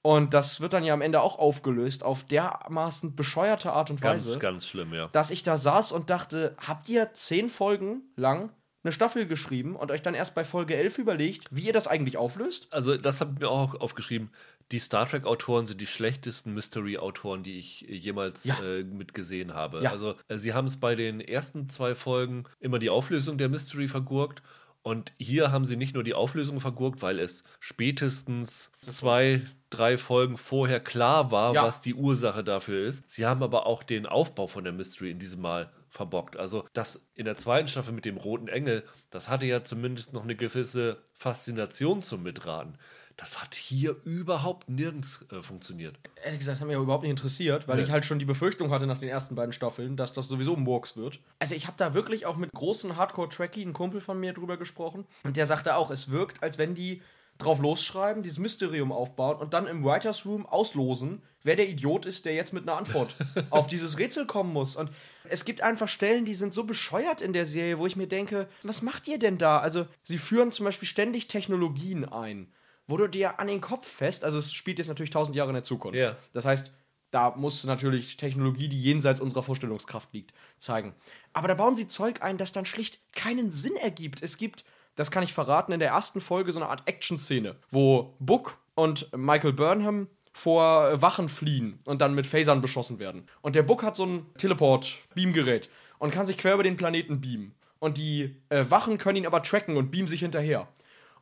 Und das wird dann ja am Ende auch aufgelöst auf dermaßen bescheuerte Art und Ganz, Weise ganz schlimm, ja. dass ich da saß und dachte, habt ihr zehn Folgen lang eine Staffel geschrieben und euch dann erst bei Folge 11 überlegt, wie ihr das eigentlich auflöst? Also, das habe ich mir auch aufgeschrieben. Die Star Trek-Autoren sind die schlechtesten Mystery-Autoren, die ich jemals Ja. äh, mitgesehen habe. Ja. Also, äh, sie haben es bei den ersten zwei Folgen immer die Auflösung der Mystery vergurkt. Und hier haben sie nicht nur die Auflösung vergurkt, weil es spätestens zwei, drei Folgen vorher klar war, Ja. was die Ursache dafür ist. Sie haben aber auch den Aufbau von der Mystery in diesem Mal verbockt. Also das in der zweiten Staffel mit dem roten Engel, das hatte ja zumindest noch eine gewisse Faszination zum Mitraten. Das hat hier überhaupt nirgends äh, funktioniert. Ehrlich gesagt, hat mich auch überhaupt nicht interessiert, weil Nee. ich halt schon die Befürchtung hatte nach den ersten beiden Staffeln, dass das sowieso Murks wird. Also ich habe da wirklich auch mit großen Hardcore-Trekkie, ein Kumpel von mir, drüber gesprochen. Und der sagte auch, es wirkt, als wenn die drauf losschreiben, dieses Mysterium aufbauen und dann im Writers Room auslosen, wer der Idiot ist, der jetzt mit einer Antwort auf dieses Rätsel kommen muss. Und es gibt einfach Stellen, die sind so bescheuert in der Serie, wo ich mir denke, was macht ihr denn da? Also, sie führen zum Beispiel ständig Technologien ein, wo du dir an den Kopf fest, also es spielt jetzt natürlich tausend Jahre in der Zukunft. Ja. Das heißt, da muss natürlich Technologie, die jenseits unserer Vorstellungskraft liegt, zeigen. Aber da bauen sie Zeug ein, das dann schlicht keinen Sinn ergibt. Es gibt, das kann ich verraten, in der ersten Folge so eine Art Action-Szene, wo Book und Michael Burnham vor Wachen fliehen und dann mit Phasern beschossen werden. Und der Book hat so ein Teleport-Beamgerät und kann sich quer über den Planeten beamen. Und die äh, Wachen können ihn aber tracken und beamen sich hinterher.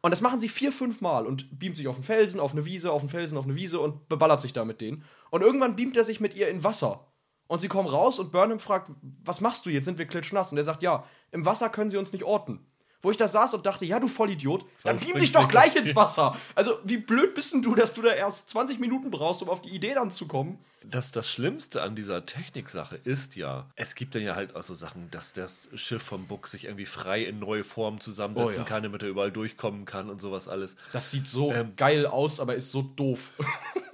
Und das machen sie vier, fünf Mal und beamt sich auf einen Felsen, auf eine Wiese, auf einen Felsen, auf eine Wiese und beballert sich da mit denen. Und irgendwann beamt er sich mit ihr in Wasser. Und sie kommen raus und Burnham fragt, was machst du jetzt? Sind wir klitschnass? Und er sagt, ja, im Wasser können sie uns nicht orten. Wo ich da saß und dachte, ja, du Vollidiot, dann Dann beam dich doch gleich. ins Wasser. Also, wie blöd bist denn du, dass du da erst 20 Minuten brauchst, um auf die Idee dann zu kommen? Das, das Schlimmste an dieser Techniksache ist ja, es gibt dann ja halt auch so Sachen, dass das Schiff vom Buck sich irgendwie frei in neue Formen zusammensetzen Oh ja. kann, damit er überall durchkommen kann und sowas alles. Das sieht so Ähm. geil aus, aber ist so doof.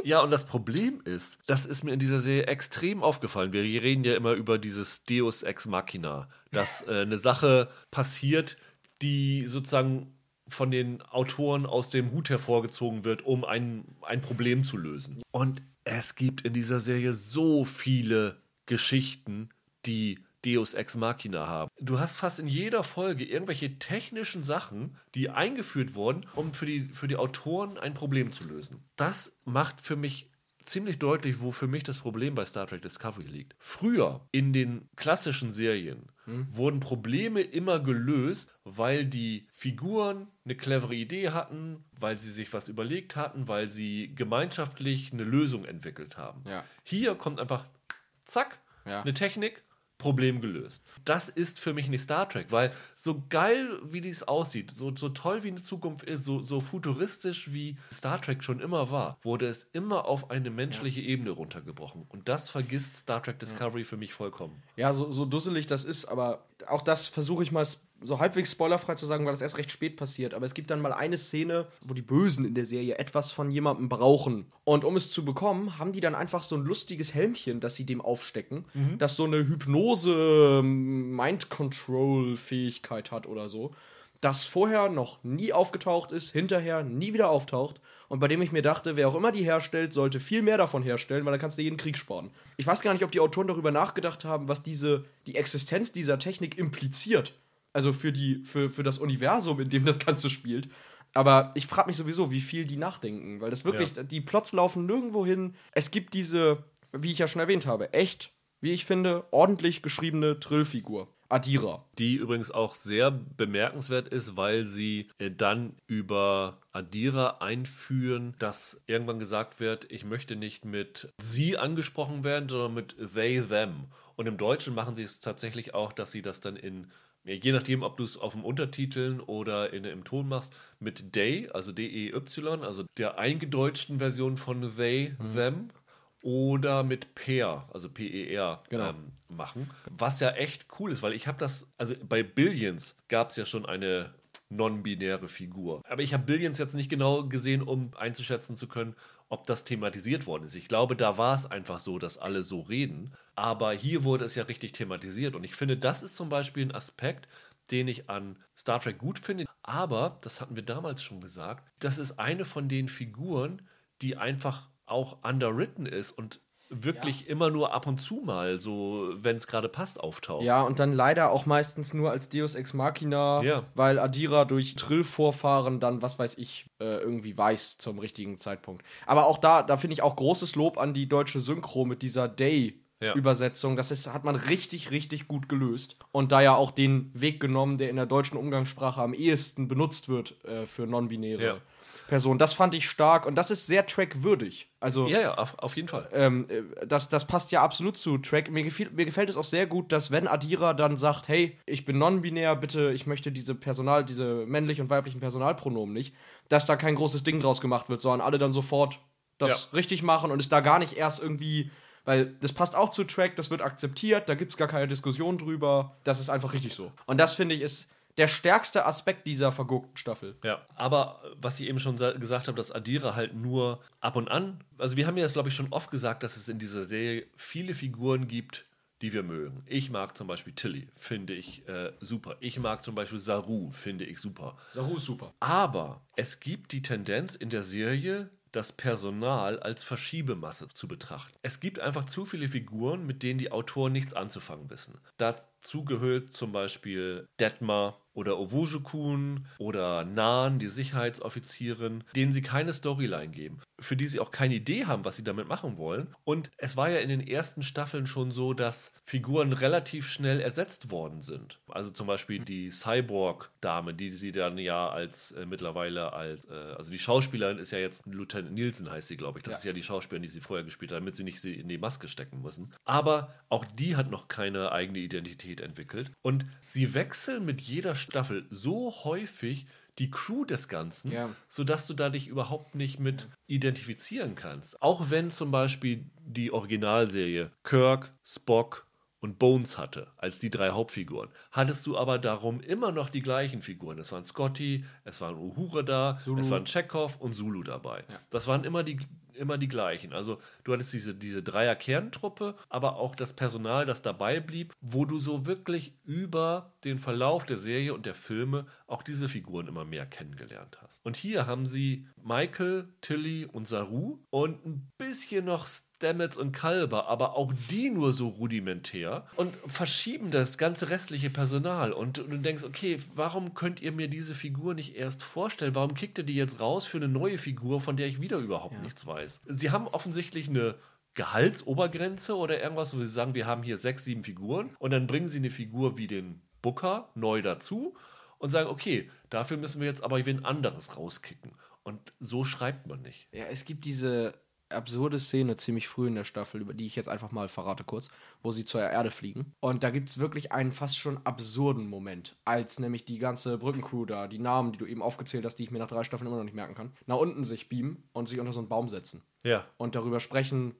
Ja, und das Problem ist, das ist mir in dieser Serie extrem aufgefallen. Wir reden ja immer über dieses Deus Ex Machina, dass äh, eine Sache passiert, die sozusagen von den Autoren aus dem Hut hervorgezogen wird, um ein, ein Problem zu lösen. Und es gibt in dieser Serie so viele Geschichten, die Deus Ex Machina haben. Du hast fast in jeder Folge irgendwelche technischen Sachen, die eingeführt wurden, um für die, für die Autoren ein Problem zu lösen. Das macht für mich ziemlich deutlich, wo für mich das Problem bei Star Trek Discovery liegt. Früher in den klassischen Serien wurden Probleme immer gelöst, weil die Figuren eine clevere Idee hatten, weil sie sich was überlegt hatten, weil sie gemeinschaftlich eine Lösung entwickelt haben. Ja. Hier kommt einfach zack, Ja. eine Technik, Problem gelöst. Das ist für mich nicht Star Trek, weil so geil, wie dies aussieht, so, so toll wie eine Zukunft ist, so, so futuristisch wie Star Trek schon immer war, wurde es immer auf eine menschliche Ebene runtergebrochen. Und das vergisst Star Trek Discovery für mich vollkommen. Ja, so, so dusselig das ist, aber auch das versuche ich mal so halbwegs spoilerfrei zu sagen, weil das erst recht spät passiert. Aber es gibt dann mal eine Szene, wo die Bösen in der Serie etwas von jemandem brauchen. Und um es zu bekommen, haben die dann einfach so ein lustiges Helmchen, das sie dem aufstecken, das so eine Hypnose-Mind-Control-Fähigkeit hat oder so. Das vorher noch nie aufgetaucht ist, hinterher nie wieder auftaucht und bei dem ich mir dachte, wer auch immer die herstellt, sollte viel mehr davon herstellen, weil dann kannst du jeden Krieg sparen. Ich weiß gar nicht, ob die Autoren darüber nachgedacht haben, was diese, die Existenz dieser Technik impliziert. Also für, die, für, für das Universum, in dem das Ganze spielt. Aber ich frage mich sowieso, wie viel die nachdenken, weil das wirklich, Ja. die Plots laufen nirgendwo hin. Es gibt diese, wie ich ja schon erwähnt habe, echt, wie ich finde, ordentlich geschriebene Trillfigur. Adira. Die übrigens auch sehr bemerkenswert ist, weil sie äh, dann über Adira einführen, dass irgendwann gesagt wird, ich möchte nicht mit sie angesprochen werden, sondern mit they, them. Und im Deutschen machen sie es tatsächlich auch, dass sie das dann in, je nachdem, ob du es auf dem Untertiteln oder in, im Ton machst, mit they, also D-E-Y, also der eingedeutschten Version von they, them. Oder mit per, also P-E-R, Genau. ähm, machen. Was ja echt cool ist, weil ich habe das, also bei Billions gab es ja schon eine non-binäre Figur. Aber ich habe Billions jetzt nicht genau gesehen, um einzuschätzen zu können, ob das thematisiert worden ist. Ich glaube, da war es einfach so, dass alle so reden. Aber hier wurde es ja richtig thematisiert. Und ich finde, das ist zum Beispiel ein Aspekt, den ich an Star Trek gut finde. Aber, das hatten wir damals schon gesagt, das ist eine von den Figuren, die einfach auch underwritten ist und wirklich immer nur ab und zu mal, so wenn es gerade passt, auftaucht. Ja, und dann leider auch meistens nur als Deus Ex Machina, Ja. weil Adira durch Trill-Vorfahren dann, was weiß ich, äh, irgendwie weiß zum richtigen Zeitpunkt. Aber auch da, da finde ich auch großes Lob an die deutsche Synchro mit dieser Day. Ja. Übersetzung, das ist, hat man richtig, richtig gut gelöst. Und da ja auch den Weg genommen, der in der deutschen Umgangssprache am ehesten benutzt wird äh, für non-binäre Ja. Personen. Das fand ich stark und das ist sehr trackwürdig. Also, Ja, ja, auf, auf jeden Fall. ähm, äh, das, das passt ja absolut zu Track. Mir, gefiel, mir gefällt es auch sehr gut, dass wenn Adira dann sagt, hey, ich bin non-binär, bitte, ich möchte diese Personal, diese männlich und weiblichen Personalpronomen nicht, dass da kein großes Ding draus gemacht wird, sondern alle dann sofort das richtig machen und es da gar nicht erst irgendwie, weil das passt auch zu Track, das wird akzeptiert, da gibt es gar keine Diskussion drüber, das ist einfach richtig so. Und das finde ich ist der stärkste Aspekt dieser verguckten Staffel. Ja, aber äh, was ich eben schon sa- gesagt habe, dass Adira halt nur ab und an, also wir haben ja das, glaube ich, schon oft gesagt, dass es in dieser Serie viele Figuren gibt, die wir mögen. Ich mag zum Beispiel Tilly, finde ich äh, super. Ich mag zum Beispiel Saru, finde ich super. Saru ist super. Aber es gibt die Tendenz in der Serie, das Personal als Verschiebemasse zu betrachten. Es gibt einfach zu viele Figuren, mit denen die Autoren nichts anzufangen wissen. Dazu gehört zum Beispiel Detmar oder Owujukun oder Nan, die Sicherheitsoffizierin, denen sie keine Storyline geben, für die sie auch keine Idee haben, was sie damit machen wollen. Und es war ja in den ersten Staffeln schon so, dass Figuren relativ schnell ersetzt worden sind. Also zum Beispiel die Cyborg-Dame, die sie dann ja als äh, mittlerweile als, äh, also die Schauspielerin ist ja jetzt Lieutenant Nielsen, heißt sie, glaube ich. Das Ja. ist ja die Schauspielerin, die sie vorher gespielt hat, damit sie nicht sie in die Maske stecken müssen. Aber auch die hat noch keine eigene Identität entwickelt. Und sie wechseln mit jeder Staffel so häufig die Crew des Ganzen, Ja. sodass du da dich überhaupt nicht mit identifizieren kannst. Auch wenn zum Beispiel die Originalserie Kirk, Spock und Bones hatte, als die drei Hauptfiguren, hattest du aber darum immer noch die gleichen Figuren. Es waren Scotty, es waren Uhura da, Zulu. es waren Chekhov und Zulu dabei. Ja. Das waren immer die, immer die gleichen. Also du hattest diese, diese Dreier-Kerntruppe, aber auch das Personal, das dabei blieb, wo du so wirklich über den Verlauf der Serie und der Filme auch diese Figuren immer mehr kennengelernt hast. Und hier haben sie Michael, Tilly und Saru und ein bisschen noch Stamets und Kalber, aber auch die nur so rudimentär und verschieben das ganze restliche Personal. Und du denkst, okay, warum könnt ihr mir diese Figur nicht erst vorstellen? Warum kickt ihr die jetzt raus für eine neue Figur, von der ich wieder überhaupt nichts weiß? Sie haben offensichtlich eine Gehaltsobergrenze oder irgendwas, wo sie sagen, wir haben hier sechs, sieben Figuren und dann bringen sie eine Figur wie den Booker neu dazu und sagen, okay, dafür müssen wir jetzt aber wen anderes rauskicken. Und so schreibt man nicht. Ja, es gibt diese absurde Szene ziemlich früh in der Staffel, über die ich jetzt einfach mal verrate kurz, wo sie zur Erde fliegen. Und da gibt es wirklich einen fast schon absurden Moment, als nämlich die ganze Brückencrew da, die Namen, die du eben aufgezählt hast, die ich mir nach drei Staffeln immer noch nicht merken kann, nach unten sich beamen und sich unter so einen Baum setzen. Ja. Und darüber sprechen,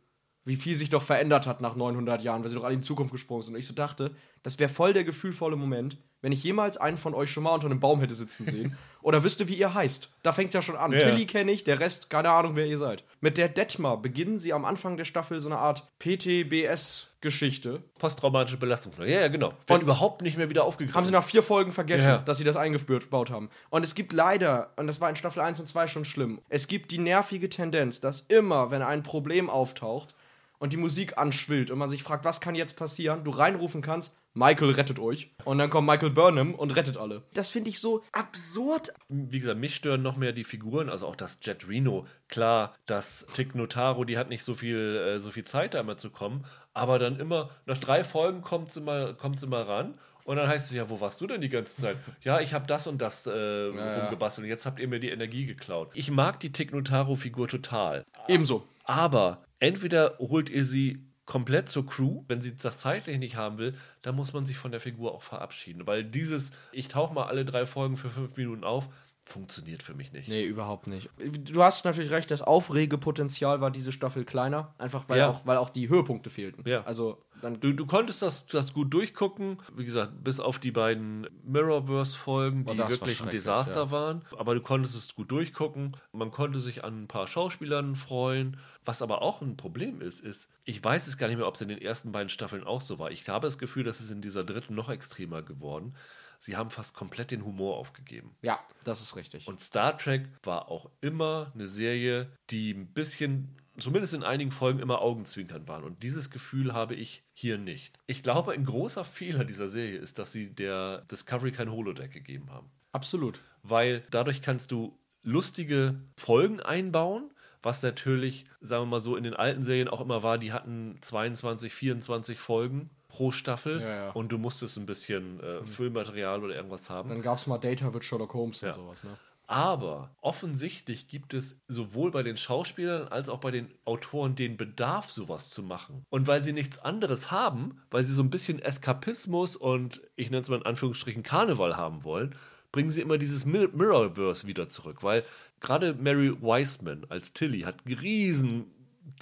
wie viel sich doch verändert hat nach 900 Jahren, weil sie doch alle in die Zukunft gesprungen sind. Und ich so dachte, das wäre voll der gefühlvolle Moment, wenn ich jemals einen von euch schon mal unter einem Baum hätte sitzen sehen oder wüsste, wie ihr heißt. Da fängt es ja schon an. Ja. Tilly kenne ich, der Rest, keine Ahnung, wer ihr seid. Mit der Detmar beginnen sie am Anfang der Staffel so eine Art PTBS-Geschichte. Posttraumatische Belastung. Ja, ja, genau. Wird überhaupt nicht mehr wieder aufgegriffen. Haben sie nach vier Folgen vergessen, Ja. dass sie das eingebaut haben. Und es gibt leider, und das war in Staffel 1 und 2 schon schlimm, es gibt die nervige Tendenz, dass immer, wenn ein Problem auftaucht und die Musik anschwillt und man sich fragt, was kann jetzt passieren, du reinrufen kannst, Michael rettet euch. Und dann kommt Michael Burnham und rettet alle. Das finde ich so absurd. wie gesagt, mich stören noch mehr die Figuren, also auch das Jet Reno. Klar, das Tick Notaro, die hat nicht so viel, äh, so viel Zeit, da immer zu kommen, aber dann immer, nach drei Folgen kommt sie mal, kommt sie mal ran. Und dann heißt es ja, wo warst du denn die ganze Zeit? Ja, ich habe das und das äh, ja. rumgebastelt und jetzt habt ihr mir die Energie geklaut. Ich mag die Tick Notaro-Figur total. Ebenso. Aber entweder holt ihr sie komplett zur Crew, wenn sie das zeitlich nicht haben will, dann muss man sich von der Figur auch verabschieden. Weil dieses, ich tauche mal alle drei Folgen für fünf Minuten auf, funktioniert für mich nicht. Nee, überhaupt nicht. Du hast natürlich recht, das Aufregepotenzial war diese Staffel kleiner, einfach weil, Ja. auch, weil auch die Höhepunkte fehlten. Ja. Also dann Du, du konntest das, das gut durchgucken, wie gesagt, bis auf die beiden Mirrorverse-Folgen, die Oh, war wirklich ein Desaster ja. waren. Aber du konntest es gut durchgucken. Man konnte sich an ein paar Schauspielern freuen. Was aber auch ein Problem ist, ist, ich weiß es gar nicht mehr, ob es in den ersten beiden Staffeln auch so war. Ich habe das Gefühl, dass es in dieser dritten noch extremer geworden. Sie haben fast komplett den Humor aufgegeben. ja, das ist richtig. Und Star Trek war auch immer eine Serie, die ein bisschen, zumindest in einigen Folgen, immer Augenzwinkern waren. Und dieses Gefühl habe ich hier nicht. Ich glaube, ein großer Fehler dieser Serie ist, dass sie der Discovery kein Holodeck gegeben haben. Absolut. Weil dadurch kannst du lustige Folgen einbauen, was natürlich, sagen wir mal so, in den alten Serien auch immer war, die hatten 22, 24 Folgen pro Staffel Ja, ja. und du musstest ein bisschen äh, Füllmaterial oder irgendwas haben. Dann gab es mal Data with Sherlock Holmes Ja. und sowas, ne? Aber offensichtlich gibt es sowohl bei den Schauspielern als auch bei den Autoren den Bedarf, sowas zu machen. Und weil sie nichts anderes haben, weil sie so ein bisschen Eskapismus und ich nenne es mal in Anführungsstrichen Karneval haben wollen, bringen sie immer dieses Mi- Mirrorverse wieder zurück. Weil gerade Mary Wiseman als Tilly hat riesen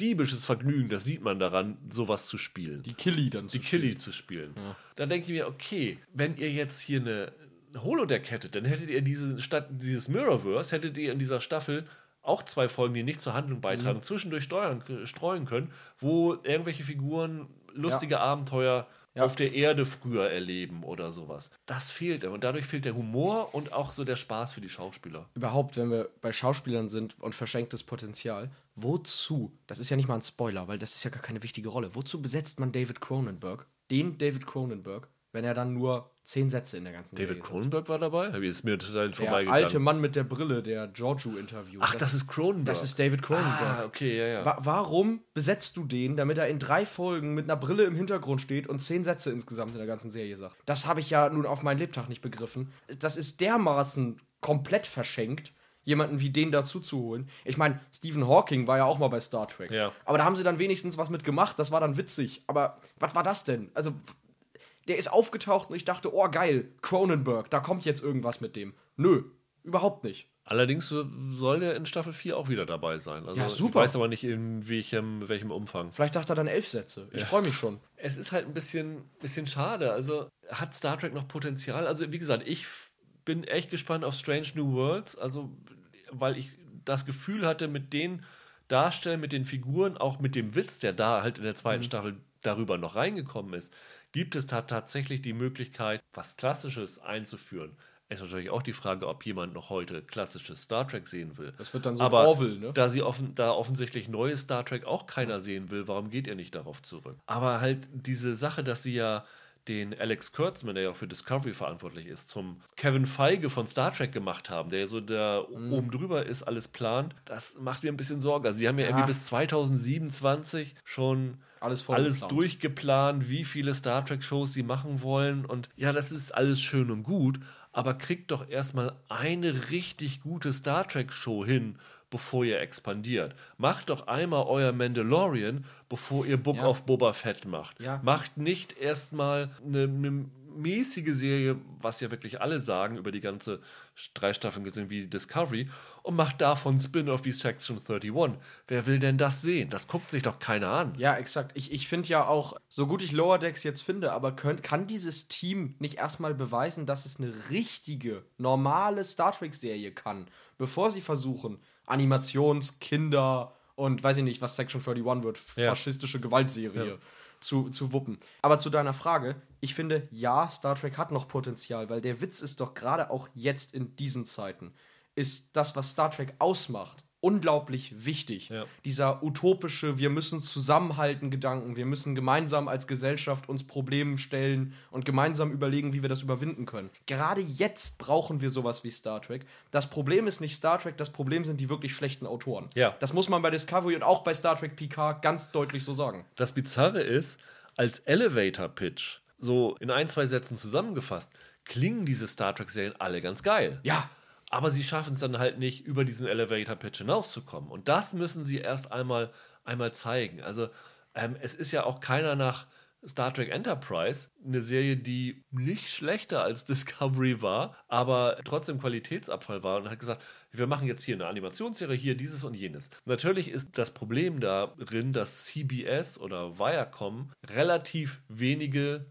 diebisches Vergnügen, das sieht man daran, sowas zu spielen Die Killy dann zu die Killy zu spielen. Da denke ich mir, okay, wenn ihr jetzt hier eine ein Holodeck hättet, dann hättet ihr diese Stadt, dieses Mirrorverse, hättet ihr in dieser Staffel auch zwei Folgen, die nicht zur Handlung beitragen, zwischendurch steuern, streuen können, wo irgendwelche Figuren lustige Abenteuer Ja. auf der Erde früher erleben oder sowas. Das fehlt und dadurch fehlt der Humor und auch so der Spaß für die Schauspieler. Überhaupt, wenn wir bei Schauspielern sind und verschenktes Potenzial, wozu, das ist ja nicht mal ein Spoiler, weil das ist ja gar keine wichtige Rolle, wozu besetzt man David Cronenberg, den David Cronenberg, wenn er dann nur zehn Sätze in der ganzen David Serie sagt? Cronenberg war dabei? Hab ich ist mir total Der vorbeigegangen. alte Mann mit der Brille, der Giorgio interviewt. Ach, das, ist Cronenberg. Das ist David Cronenberg. Ah, okay, ja, ja. Wa warum besetzt du den, damit er in drei Folgen mit einer Brille im Hintergrund steht und zehn Sätze insgesamt in der ganzen Serie sagt? Das habe ich ja nun auf meinen Lebtag nicht begriffen. Das ist dermaßen komplett verschenkt, jemanden wie den dazu zu holen. Ich meine, Stephen Hawking war ja auch mal bei Star Trek. Ja. Aber da haben sie dann wenigstens was mit gemacht, das war dann witzig. Aber was war das denn? Also, der ist aufgetaucht und ich dachte, oh geil, Cronenberg, da kommt jetzt irgendwas mit dem. Nö, überhaupt nicht. Allerdings so- soll der in Staffel 4 auch wieder dabei sein. Also Ja, Ich super. weiß aber nicht, in welchem, welchem Umfang. Vielleicht sagt er dann elf Sätze. Ich freue mich schon. Es ist halt ein bisschen, bisschen schade. Also hat Star Trek noch Potenzial? Also wie gesagt, ich bin echt gespannt auf Strange New Worlds. Also weil ich das Gefühl hatte, mit den Darstellern, mit den Figuren, auch mit dem Witz, der da halt in der zweiten Staffel darüber noch reingekommen ist, gibt es da tatsächlich die Möglichkeit, was Klassisches einzuführen. Es ist natürlich auch die Frage, ob jemand noch heute klassisches Star Trek sehen will. Das wird dann so Aber Orville, ne? da sie offen, da offensichtlich neues Star Trek auch keiner sehen will, warum geht ihr nicht darauf zurück? Aber halt diese Sache, dass sie ja den Alex Kurtzman, der ja auch für Discovery verantwortlich ist, zum Kevin Feige von Star Trek gemacht haben, der so da Mhm. oben drüber ist, alles plant, das macht mir ein bisschen Sorge. Also sie haben ja, Ja. irgendwie bis 2027 schon Alles alles geplant. durchgeplant, wie viele Star Trek-Shows sie machen wollen. Und ja, das ist alles schön und gut, aber kriegt doch erstmal eine richtig gute Star Trek-Show hin, bevor ihr expandiert. Macht doch einmal euer Mandalorian, bevor ihr Book Ja. of Boba Fett macht. Ja. Macht nicht erstmal eine, eine mäßige Serie, was ja wirklich alle sagen, über die ganze drei Staffeln gesehen wie Discovery und macht davon Spin-off wie Section 31. Wer will denn das sehen? Das guckt sich doch keiner an. Ja, exakt. Ich, ich finde ja auch, so gut ich Lower Decks jetzt finde, aber könnt, kann dieses Team nicht erstmal beweisen, dass es eine richtige, normale Star Trek-Serie kann, bevor sie versuchen, Animations-, Kinder- und weiß ich nicht, was Section 31 wird, Ja. faschistische Gewaltserie Ja. Zu, zu wuppen. Aber zu deiner Frage, ich finde, ja, Star Trek hat noch Potenzial, weil der Witz ist doch gerade auch jetzt in diesen Zeiten, ist das, was Star Trek ausmacht, unglaublich wichtig. Ja. Dieser utopische, wir müssen zusammenhalten Gedanken, wir müssen gemeinsam als Gesellschaft uns Problemen stellen und gemeinsam überlegen, wie wir das überwinden können. Gerade jetzt brauchen wir sowas wie Star Trek. Das Problem ist nicht Star Trek, das Problem sind die wirklich schlechten Autoren. Ja. Das muss man bei Discovery und auch bei Star Trek PK ganz deutlich so sagen. Das Bizarre ist, als Elevator-Pitch, so in ein, zwei Sätzen zusammengefasst, klingen diese Star Trek-Serien alle ganz geil. Ja, Aber sie schaffen es dann halt nicht, über diesen Elevator-Pitch hinauszukommen. Und das müssen sie erst einmal, einmal zeigen. Also, ähm, es ist ja auch keiner nach Star Trek Enterprise, eine Serie, die nicht schlechter als Discovery war, aber trotzdem Qualitätsabfall war und hat gesagt, wir machen jetzt hier eine Animationsserie, hier dieses und jenes. Natürlich ist das Problem darin, dass CBS oder Viacom relativ wenige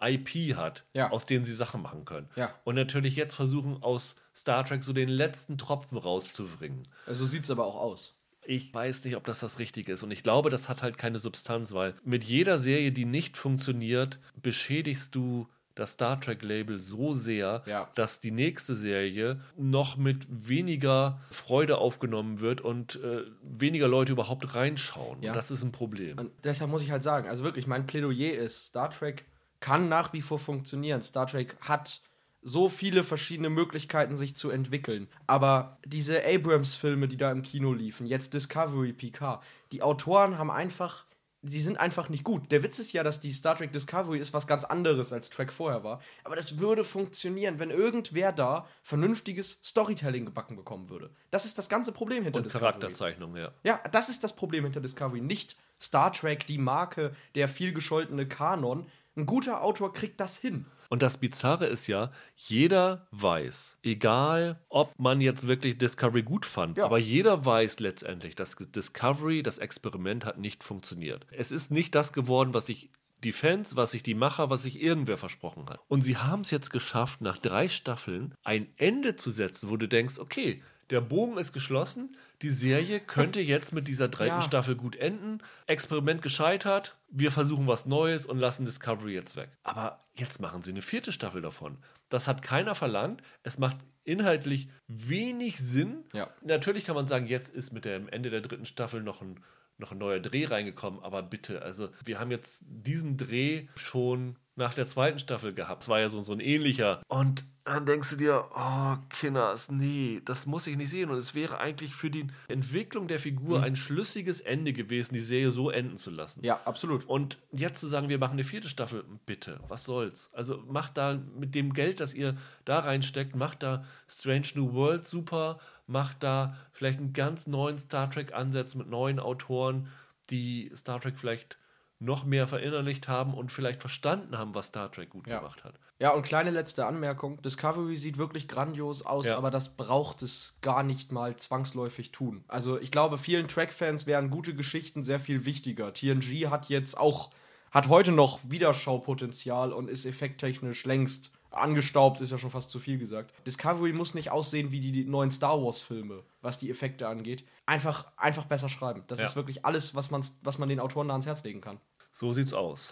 IP hat, Ja. aus denen sie Sachen machen können. Ja. Und natürlich jetzt versuchen, aus Star Trek so den letzten Tropfen rauszubringen. so sieht es aber auch aus. Ich weiß nicht, ob das das Richtige ist. Und ich glaube, das hat halt keine Substanz, weil mit jeder Serie, die nicht funktioniert, beschädigst du das Star Trek-Label so sehr, Ja. dass die nächste Serie noch mit weniger Freude aufgenommen wird und äh, weniger Leute überhaupt reinschauen. Ja. Das ist ein Problem. Und deshalb muss ich halt sagen, also wirklich, mein Plädoyer ist, Star Trek kann nach wie vor funktionieren. Star Trek hat so viele verschiedene Möglichkeiten, sich zu entwickeln. Aber diese Abrams-Filme, die da im Kino liefen, jetzt Discovery, PK, die Autoren haben einfach, die sind einfach nicht gut. Der Witz ist ja, dass die Star Trek Discovery ist was ganz anderes als Track vorher war. Aber das würde funktionieren, wenn irgendwer da vernünftiges Storytelling gebacken bekommen würde. Das ist das ganze Problem hinter und Discovery. Charakterzeichnung, ja. Ja, das ist das Problem hinter Discovery. Nicht Star Trek, die Marke, der vielgescholtene Kanon. Ein guter Autor kriegt das hin. Und das Bizarre ist ja, jeder weiß, egal ob man jetzt wirklich Discovery gut fand, Ja. aber jeder weiß letztendlich, dass Discovery, das Experiment hat nicht funktioniert. Es ist nicht das geworden, was sich die Fans, was sich die Macher, was sich irgendwer versprochen hat. Und sie haben es jetzt geschafft, nach drei Staffeln ein Ende zu setzen, wo du denkst, okay, der Bogen ist geschlossen, die Serie könnte jetzt mit dieser dritten Ja. Staffel gut enden, Experiment gescheitert, wir versuchen was Neues und lassen Discovery jetzt weg. Aber jetzt machen sie eine vierte Staffel davon. Das hat keiner verlangt. Es macht inhaltlich wenig Sinn. Ja. Natürlich kann man sagen, jetzt ist mit dem Ende der dritten Staffel noch ein, noch ein neuer Dreh reingekommen, aber bitte, also wir haben jetzt diesen Dreh schon nach der zweiten Staffel gehabt. Es war ja so, so ein ähnlicher. Und dann denkst du dir, oh, Kinders, nee, das muss ich nicht sehen. Und es wäre eigentlich für die Entwicklung der Figur ein schlüssiges Ende gewesen, die Serie so enden zu lassen. Ja, absolut. Und jetzt zu sagen, wir machen eine vierte Staffel, bitte, was soll's? Also macht da mit dem Geld, das ihr da reinsteckt, macht da Strange New World super, macht da vielleicht einen ganz neuen Star Trek-Ansatz mit neuen Autoren, die Star Trek vielleicht noch mehr verinnerlicht haben und vielleicht verstanden haben, was Star Trek gut Ja. gemacht hat. Ja, und kleine letzte Anmerkung. Discovery sieht wirklich grandios aus, Ja. aber das braucht es gar nicht mal zwangsläufig tun. Also ich glaube, vielen Track-Fans wären gute Geschichten sehr viel wichtiger. TNG hat jetzt auch, hat heute noch Wiederschaupotenzial und ist effekttechnisch längst angestaubt, ist ja schon fast zu viel gesagt. Discovery muss nicht aussehen wie die, neuen Star Wars-Filme, was die Effekte angeht. Einfach, einfach besser schreiben. Das Ja. ist wirklich alles, was man, was man den Autoren da ans Herz legen kann. So sieht's aus.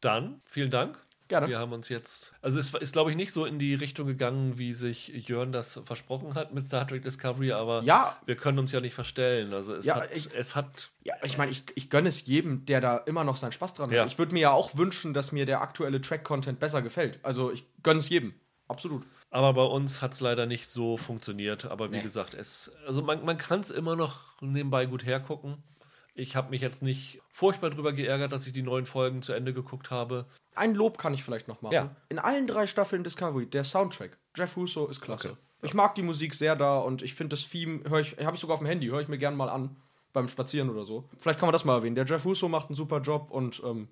Dann, vielen Dank. Gerne. Wir haben uns jetzt, also es ist, glaube ich, nicht so in die Richtung gegangen, wie sich Jörn das versprochen hat mit Star Trek Discovery, aber Ja. wir können uns ja nicht verstellen. Also es Ja, hat, ich- es hat Ja, ich meine, ich, ich gönne es jedem, der da immer noch seinen Spaß dran Ja. hat. Ich würde mir ja auch wünschen, dass mir der aktuelle Track-Content besser gefällt. Also ich gönne es jedem. Absolut. Aber bei uns hat es leider nicht so funktioniert. Aber wie Nee. gesagt, es, also man, man kann es immer noch nebenbei gut hergucken. Ich habe mich jetzt nicht furchtbar drüber geärgert, dass ich die neuen Folgen zu Ende geguckt habe. Ein Lob kann ich vielleicht noch machen. Ja. In allen drei Staffeln Discovery, der Soundtrack. Jeff Russo ist klasse. Okay. Ich mag die Musik sehr da und ich finde das Theme, höre ich, habe ich sogar auf dem Handy, höre ich mir gerne mal an beim Spazieren oder so. Vielleicht kann man das mal erwähnen. Der Jeff Russo macht einen super Job und ähm,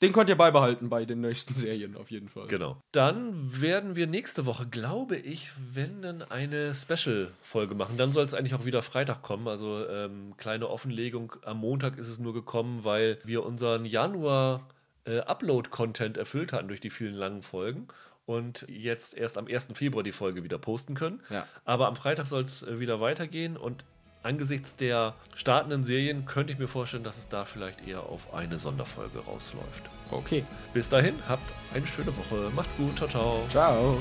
Den könnt ihr beibehalten bei den nächsten Serien auf jeden Fall. Genau. Dann werden wir nächste Woche, glaube ich, wenn dann eine Special-Folge machen. Dann soll es eigentlich auch wieder Freitag kommen. Also ähm, kleine Offenlegung. Am Montag ist es nur gekommen, weil wir unseren Januar äh, Upload-Content erfüllt hatten durch die vielen langen Folgen und jetzt erst am 1. Februar die Folge wieder posten können. Ja. Aber am Freitag soll es äh, wieder weitergehen und angesichts der startenden Serien könnte ich mir vorstellen, dass es da vielleicht eher auf eine Sonderfolge rausläuft. Okay. Bis dahin, habt eine schöne Woche. Macht's gut. Ciao, ciao. Ciao.